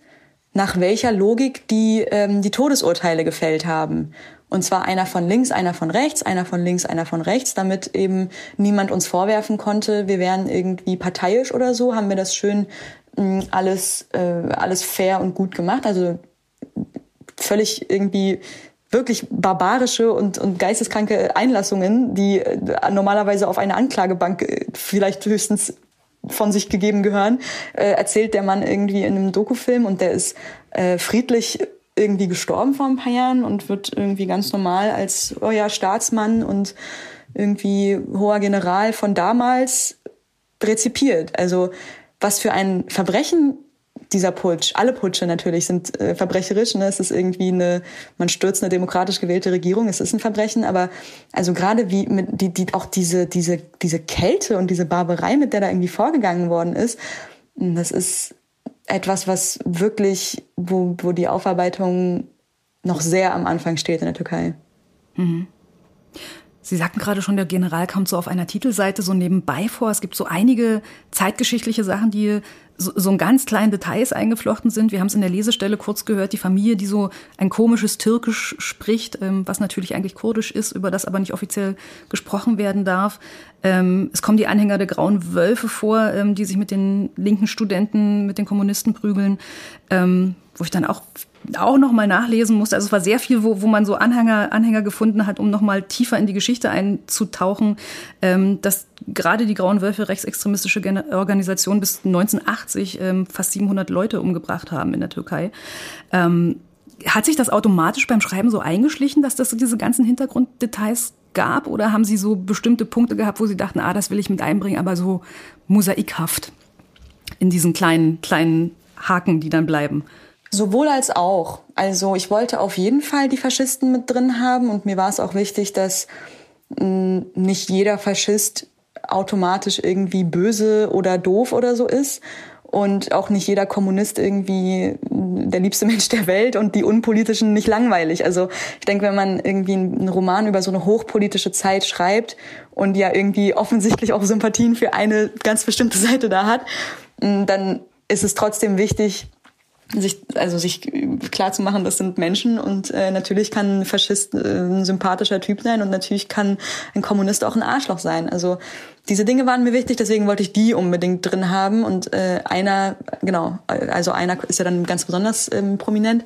Speaker 3: nach welcher Logik die ähm, die Todesurteile gefällt haben. Und zwar einer von links, einer von rechts, einer von links, einer von rechts, damit eben niemand uns vorwerfen konnte, wir wären irgendwie parteiisch oder so, haben wir das schön mh, hm, alles, äh, alles fair und gut gemacht. Also völlig irgendwie wirklich barbarische und, und geisteskranke Einlassungen, die äh, normalerweise auf eine Anklagebank äh, vielleicht höchstens von sich gegeben gehören, äh, erzählt der Mann irgendwie in einem Dokufilm und der ist äh, friedlich irgendwie gestorben vor ein paar Jahren und wird irgendwie ganz normal als oh ja, Staatsmann und irgendwie hoher General von damals rezipiert. Also was für ein Verbrechen dieser Putsch, alle Putsche natürlich sind äh, verbrecherisch. Ne? Es ist irgendwie eine, man stürzt eine demokratisch gewählte Regierung, es ist ein Verbrechen, aber also gerade wie mit die, die auch diese, diese, diese Kälte und diese Barbarei, mit der da irgendwie vorgegangen worden ist, das ist etwas, was wirklich, wo, wo die Aufarbeitung noch sehr am Anfang steht in der Türkei. Mhm.
Speaker 2: Sie sagten gerade schon, der General kommt so auf einer Titelseite so nebenbei vor. Es gibt so einige zeitgeschichtliche Sachen, die so, so in ganz kleinen Details eingeflochten sind. Wir haben es in der Lesestelle kurz gehört, die Familie, die so ein komisches Türkisch spricht, ähm, was natürlich eigentlich kurdisch ist, über das aber nicht offiziell gesprochen werden darf. Ähm, es kommen die Anhänger der Grauen Wölfe vor, ähm, die sich mit den linken Studenten, mit den Kommunisten prügeln, ähm, wo ich dann auch auch noch mal nachlesen musste. Also es war sehr viel, wo, wo man so Anhänger, Anhänger gefunden hat, um noch mal tiefer in die Geschichte einzutauchen, ähm, dass gerade die Grauen Wölfe rechtsextremistische Organisation bis 1980 ähm, fast 700 Leute umgebracht haben in der Türkei. Ähm, hat sich das automatisch beim Schreiben so eingeschlichen, dass das so diese ganzen Hintergrunddetails gab? Oder haben Sie so bestimmte Punkte gehabt, wo Sie dachten, ah, das will ich mit einbringen, aber so mosaikhaft in diesen kleinen, kleinen Haken, die dann bleiben?
Speaker 3: Sowohl als auch. Also ich wollte auf jeden Fall die Faschisten mit drin haben und mir war es auch wichtig, dass mh, nicht jeder Faschist automatisch irgendwie böse oder doof oder so ist und auch nicht jeder Kommunist irgendwie der liebste Mensch der Welt und die Unpolitischen nicht langweilig. Also ich denke, wenn man irgendwie einen Roman über so eine hochpolitische Zeit schreibt und ja irgendwie offensichtlich auch Sympathien für eine ganz bestimmte Seite da hat, dann ist es trotzdem wichtig, sich also sich klar zu machen, das sind Menschen und äh, natürlich kann ein Faschist äh, ein sympathischer Typ sein und natürlich kann ein Kommunist auch ein Arschloch sein. Also diese Dinge waren mir wichtig, deswegen wollte ich die unbedingt drin haben und äh, einer genau, also einer ist ja dann ganz besonders ähm, prominent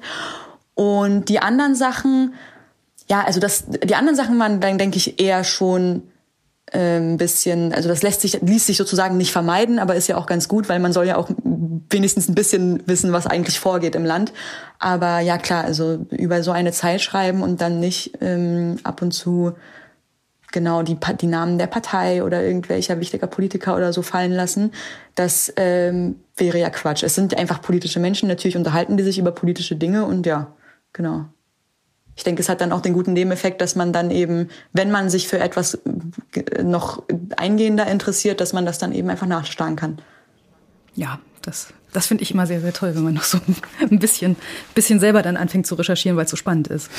Speaker 3: und die anderen Sachen ja, also das die anderen Sachen waren dann denke ich eher schon ein ähm, bisschen, also das lässt sich, ließ sich sozusagen nicht vermeiden, aber ist ja auch ganz gut, weil man soll ja auch wenigstens ein bisschen wissen, was eigentlich vorgeht im Land. Aber ja klar, also über so eine Zeit schreiben und dann nicht ähm, ab und zu genau die, die Namen der Partei oder irgendwelcher wichtiger Politiker oder so fallen lassen, das ähm, wäre ja Quatsch. Es sind einfach politische Menschen, natürlich unterhalten die sich über politische Dinge und ja, genau ich denke, es hat dann auch den guten Nebeneffekt, dass man dann eben, wenn man sich für etwas noch eingehender interessiert, dass man das dann eben einfach nachschlagen kann.
Speaker 2: Ja, das, das finde ich immer sehr, sehr toll, wenn man noch so ein bisschen, bisschen selber dann anfängt zu recherchieren, weil es so spannend ist.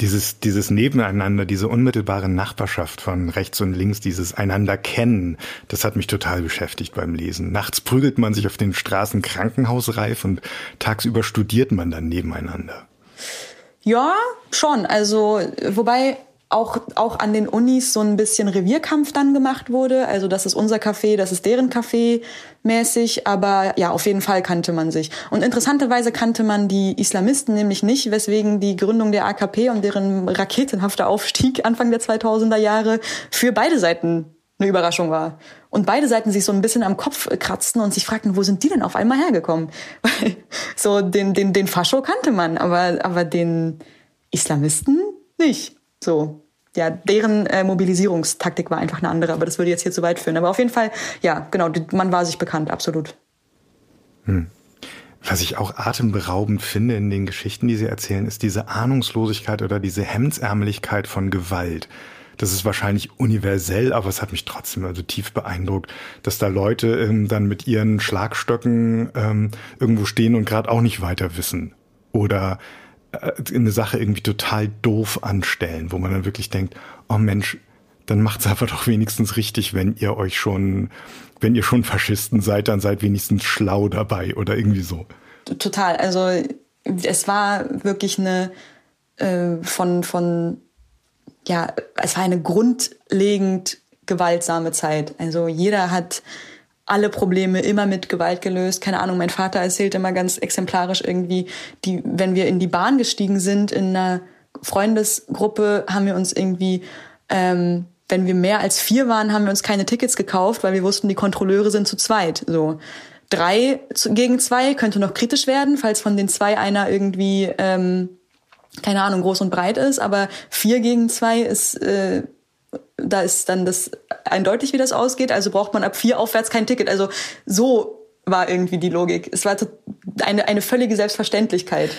Speaker 1: Dieses, dieses Nebeneinander, diese unmittelbare Nachbarschaft von rechts und links, dieses einander kennen, das hat mich total beschäftigt beim Lesen. Nachts prügelt man sich auf den Straßen krankenhausreif und tagsüber studiert man dann nebeneinander.
Speaker 3: Ja, schon. Also, wobei auch, auch an den Unis so ein bisschen Revierkampf dann gemacht wurde. Also das ist unser Café, das ist deren Café mäßig. Aber ja, auf jeden Fall kannte man sich. Und interessanterweise kannte man die Islamisten nämlich nicht, weswegen die Gründung der AKP und deren raketenhafter Aufstieg Anfang der 2000er Jahre für beide Seiten eine Überraschung war. Und beide Seiten sich so ein bisschen am Kopf kratzten und sich fragten, wo sind die denn auf einmal hergekommen? so den, den, den Fascho kannte man, aber, aber den Islamisten nicht. So. Ja, deren äh, Mobilisierungstaktik war einfach eine andere, aber das würde jetzt hier zu weit führen. Aber auf jeden Fall, ja, genau, man war sich bekannt, absolut.
Speaker 1: Hm. Was ich auch atemberaubend finde in den Geschichten, die Sie erzählen, ist diese Ahnungslosigkeit oder diese Hemdsärmeligkeit von Gewalt. Das ist wahrscheinlich universell, aber es hat mich trotzdem also tief beeindruckt, dass da Leute ähm, dann mit ihren Schlagstöcken ähm, irgendwo stehen und gerade auch nicht weiter wissen. Oder äh, eine Sache irgendwie total doof anstellen, wo man dann wirklich denkt, oh Mensch, dann macht's einfach doch wenigstens richtig, wenn ihr euch schon, wenn ihr schon Faschisten seid, dann seid wenigstens schlau dabei oder irgendwie so.
Speaker 3: Total. Also es war wirklich eine äh, von von ja, es war eine grundlegend gewaltsame Zeit. Also jeder hat alle Probleme immer mit Gewalt gelöst. Keine Ahnung, mein Vater erzählt immer ganz exemplarisch irgendwie, die, wenn wir in die Bahn gestiegen sind, in einer Freundesgruppe, haben wir uns irgendwie, ähm, wenn wir mehr als vier waren, haben wir uns keine Tickets gekauft, weil wir wussten, die Kontrolleure sind zu zweit. So drei gegen zwei könnte noch kritisch werden, falls von den zwei einer irgendwie ähm, keine Ahnung, groß und breit ist, aber vier gegen zwei ist, äh, da ist dann das eindeutig, wie das ausgeht. Also braucht man ab vier aufwärts kein Ticket. Also so war irgendwie die Logik. Es war eine, eine völlige Selbstverständlichkeit.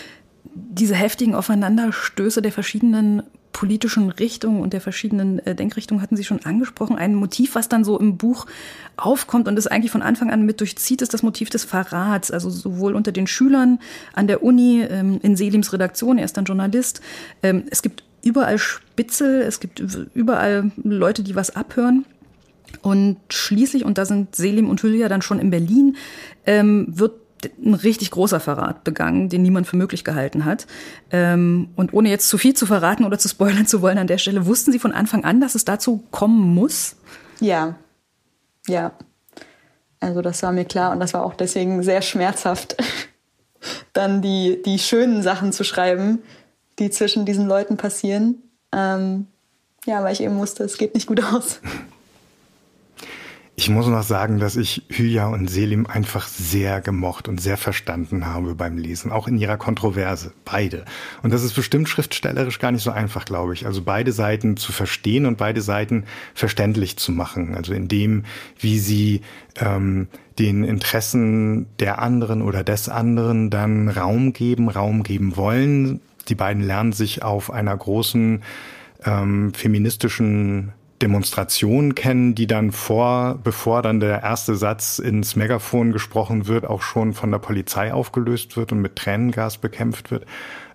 Speaker 2: Diese heftigen Aufeinanderstöße der verschiedenen politischen Richtungen und der verschiedenen äh, Denkrichtungen hatten Sie schon angesprochen. Ein Motiv, was dann so im Buch aufkommt und es eigentlich von Anfang an mit durchzieht, ist das Motiv des Verrats. Also sowohl unter den Schülern an der Uni, ähm, in Selims Redaktion, er ist dann Journalist. Ähm, es gibt überall Spitzel, es gibt überall Leute, die was abhören. Und schließlich, und da sind Selim und Hülya dann schon in Berlin, ähm, wird ein richtig großer Verrat begangen, den niemand für möglich gehalten hat. Ähm, und ohne jetzt zu viel zu verraten oder zu spoilern zu wollen an der Stelle, wussten Sie von Anfang an, dass es dazu kommen muss?
Speaker 3: Ja, ja. Also das war mir klar und das war auch deswegen sehr schmerzhaft, dann die, die schönen Sachen zu schreiben, die zwischen diesen Leuten passieren. Ähm, ja, weil ich eben wusste, es geht nicht gut aus.
Speaker 1: Ich muss noch sagen, dass ich Hülya und Selim einfach sehr gemocht und sehr verstanden habe beim Lesen, auch in ihrer Kontroverse, beide. Und das ist bestimmt schriftstellerisch gar nicht so einfach, glaube ich. Also beide Seiten zu verstehen und beide Seiten verständlich zu machen. Also in dem, wie sie ähm, den Interessen der anderen oder des anderen dann Raum geben, Raum geben wollen. Die beiden lernen sich auf einer großen ähm, feministischen Demonstrationen kennen, die dann vor, bevor dann der erste Satz ins Megafon gesprochen wird, auch schon von der Polizei aufgelöst wird und mit Tränengas bekämpft wird.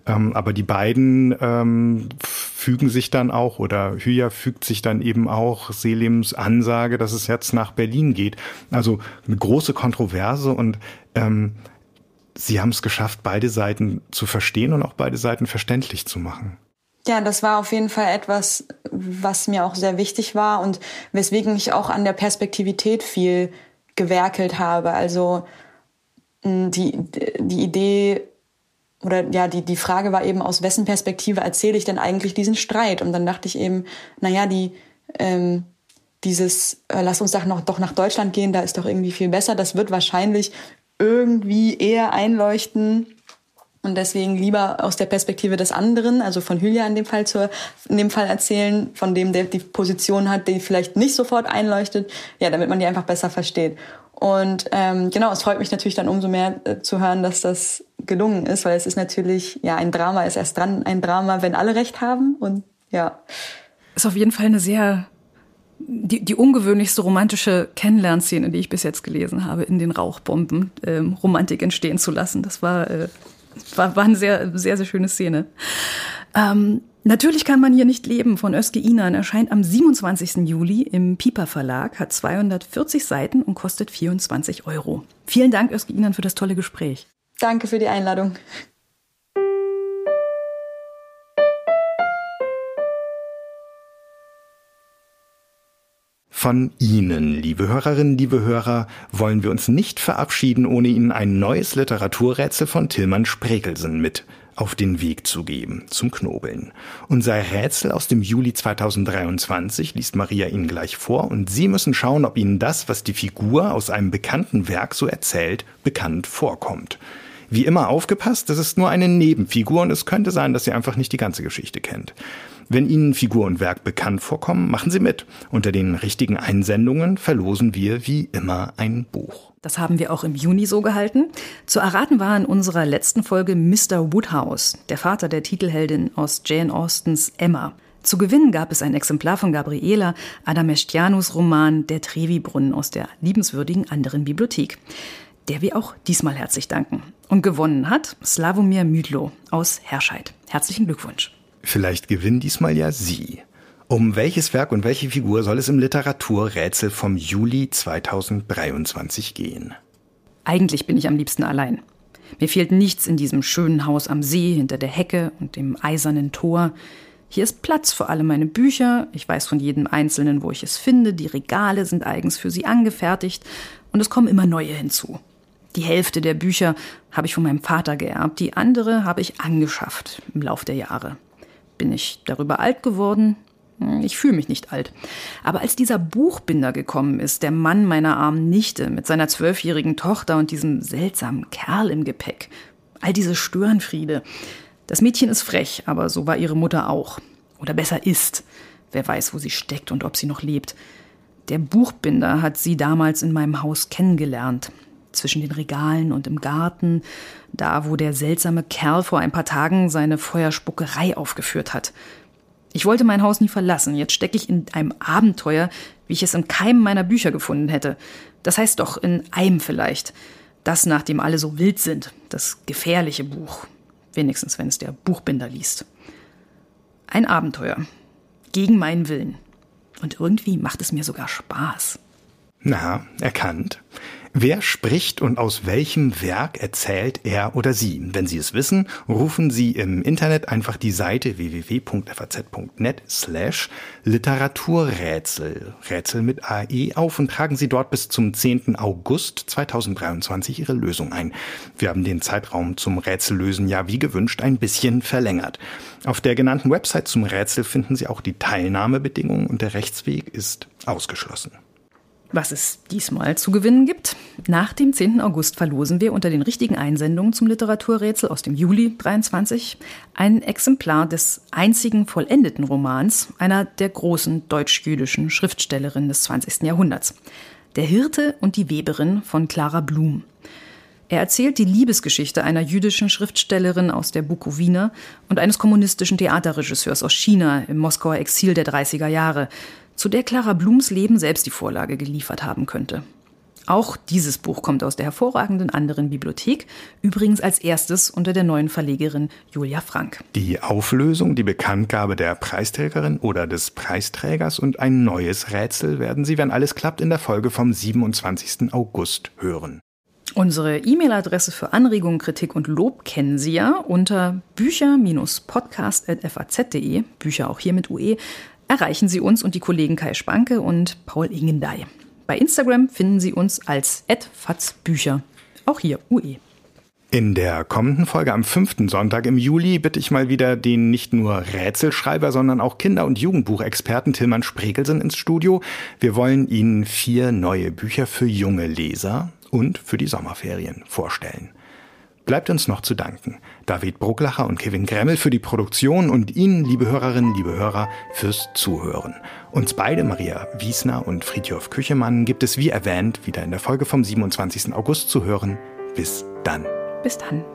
Speaker 1: Ähm, aber die beiden ähm, fügen sich dann auch oder Hüya fügt sich dann eben auch Selims Ansage, dass es jetzt nach Berlin geht. Also eine große Kontroverse und ähm, sie haben es geschafft, beide Seiten zu verstehen und auch beide Seiten verständlich zu machen.
Speaker 3: Ja, das war auf jeden Fall etwas, was mir auch sehr wichtig war und weswegen ich auch an der Perspektivität viel gewerkelt habe. Also die, die Idee oder ja, die, die Frage war eben, aus wessen Perspektive erzähle ich denn eigentlich diesen Streit? Und dann dachte ich eben, naja, die, ähm, dieses, äh, lass uns doch noch doch nach Deutschland gehen, da ist doch irgendwie viel besser, das wird wahrscheinlich irgendwie eher einleuchten und deswegen lieber aus der Perspektive des anderen, also von Hülya in dem Fall zur, in dem Fall erzählen, von dem der die Position hat, die vielleicht nicht sofort einleuchtet, ja, damit man die einfach besser versteht. Und ähm, genau, es freut mich natürlich dann umso mehr äh, zu hören, dass das gelungen ist, weil es ist natürlich, ja, ein Drama ist erst dran ein Drama, wenn alle recht haben. Und ja.
Speaker 2: Ist auf jeden Fall eine sehr die, die ungewöhnlichste romantische Kennenlernszene, die ich bis jetzt gelesen habe, in den Rauchbomben ähm, Romantik entstehen zu lassen. Das war äh, war, war eine sehr, sehr, sehr schöne Szene. Ähm, Natürlich kann man hier nicht leben von Özge Inan erscheint am 27. Juli im Piper Verlag, hat 240 Seiten und kostet 24 Euro. Vielen Dank, Özge Inan, für das tolle Gespräch.
Speaker 3: Danke für die Einladung.
Speaker 1: Von Ihnen, liebe Hörerinnen, liebe Hörer, wollen wir uns nicht verabschieden, ohne Ihnen ein neues Literaturrätsel von Tillmann Sprekelsen mit auf den Weg zu geben, zum Knobeln. Unser Rätsel aus dem Juli 2023 liest Maria Ihnen gleich vor und Sie müssen schauen, ob Ihnen das, was die Figur aus einem bekannten Werk so erzählt, bekannt vorkommt. Wie immer aufgepasst, das ist nur eine Nebenfigur und es könnte sein, dass Sie einfach nicht die ganze Geschichte kennt. Wenn Ihnen Figur und Werk bekannt vorkommen, machen Sie mit. Unter den richtigen Einsendungen verlosen wir wie immer ein Buch.
Speaker 2: Das haben wir auch im Juni so gehalten. Zu erraten war in unserer letzten Folge Mr. Woodhouse, der Vater der Titelheldin aus Jane Austens Emma. Zu gewinnen gab es ein Exemplar von Gabriela Adamestianus Roman Der Trevi-Brunnen aus der liebenswürdigen anderen Bibliothek, der wir auch diesmal herzlich danken. Und gewonnen hat Slavomir Mydlo aus Herscheid. Herzlichen Glückwunsch.
Speaker 1: Vielleicht gewinnen diesmal ja Sie. Um welches Werk und welche Figur soll es im Literaturrätsel vom Juli 2023 gehen?
Speaker 2: Eigentlich bin ich am liebsten allein. Mir fehlt nichts in diesem schönen Haus am See hinter der Hecke und dem eisernen Tor. Hier ist Platz für alle meine Bücher, ich weiß von jedem einzelnen, wo ich es finde, die Regale sind eigens für sie angefertigt und es kommen immer neue hinzu. Die Hälfte der Bücher habe ich von meinem Vater geerbt, die andere habe ich angeschafft im Lauf der Jahre. Bin ich darüber alt geworden? Ich fühle mich nicht alt. Aber als dieser Buchbinder gekommen ist, der Mann meiner armen Nichte mit seiner zwölfjährigen Tochter und diesem seltsamen Kerl im Gepäck, all diese Störenfriede. Das Mädchen ist frech, aber so war ihre Mutter auch. Oder besser ist. Wer weiß, wo sie steckt und ob sie noch lebt. Der Buchbinder hat sie damals in meinem Haus kennengelernt zwischen den Regalen und im Garten, da wo der seltsame Kerl vor ein paar Tagen seine Feuerspuckerei aufgeführt hat. Ich wollte mein Haus nie verlassen, jetzt stecke ich in einem Abenteuer, wie ich es in keinem meiner Bücher gefunden hätte. Das heißt doch in einem vielleicht. Das, nach dem alle so wild sind, das gefährliche Buch. Wenigstens, wenn es der Buchbinder liest. Ein Abenteuer. Gegen meinen Willen. Und irgendwie macht es mir sogar Spaß.
Speaker 1: Na, erkannt. Wer spricht und aus welchem Werk erzählt er oder sie? Wenn Sie es wissen, rufen Sie im Internet einfach die Seite www.faz.net slash Literaturrätsel, Rätsel mit AE auf und tragen Sie dort bis zum 10. August 2023 Ihre Lösung ein. Wir haben den Zeitraum zum Rätsellösen ja wie gewünscht ein bisschen verlängert. Auf der genannten Website zum Rätsel finden Sie auch die Teilnahmebedingungen und der Rechtsweg ist ausgeschlossen.
Speaker 2: Was es diesmal zu gewinnen gibt? Nach dem 10. August verlosen wir unter den richtigen Einsendungen zum Literaturrätsel aus dem Juli 23 ein Exemplar des einzigen vollendeten Romans einer der großen deutsch-jüdischen Schriftstellerinnen des 20. Jahrhunderts. Der Hirte und die Weberin von Clara Blum. Er erzählt die Liebesgeschichte einer jüdischen Schriftstellerin aus der Bukowina und eines kommunistischen Theaterregisseurs aus China im Moskauer Exil der 30er Jahre, zu der Clara Blums Leben selbst die Vorlage geliefert haben könnte. Auch dieses Buch kommt aus der hervorragenden anderen Bibliothek, übrigens als erstes unter der neuen Verlegerin Julia Frank.
Speaker 1: Die Auflösung, die Bekanntgabe der Preisträgerin oder des Preisträgers und ein neues Rätsel werden Sie, wenn alles klappt, in der Folge vom 27. August hören.
Speaker 2: Unsere E-Mail-Adresse für Anregungen, Kritik und Lob kennen Sie ja unter bücher-podcast.faz.de, Bücher auch hier mit UE, erreichen Sie uns und die Kollegen Kai Spanke und Paul Ingendey. Bei Instagram finden Sie uns als @fatzbücher, auch hier UE.
Speaker 1: In der kommenden Folge am fünften Sonntag im Juli bitte ich mal wieder den nicht nur Rätselschreiber, sondern auch Kinder- und Jugendbuchexperten Tillmann Spregelsen ins Studio. Wir wollen Ihnen vier neue Bücher für junge Leser und für die Sommerferien vorstellen. Bleibt uns noch zu danken. David Brucklacher und Kevin Gremmel für die Produktion und Ihnen, liebe Hörerinnen, liebe Hörer, fürs Zuhören. Uns beide, Maria Wiesner und Friedhof Küchemann, gibt es wie erwähnt wieder in der Folge vom 27. August zu hören. Bis dann.
Speaker 2: Bis dann.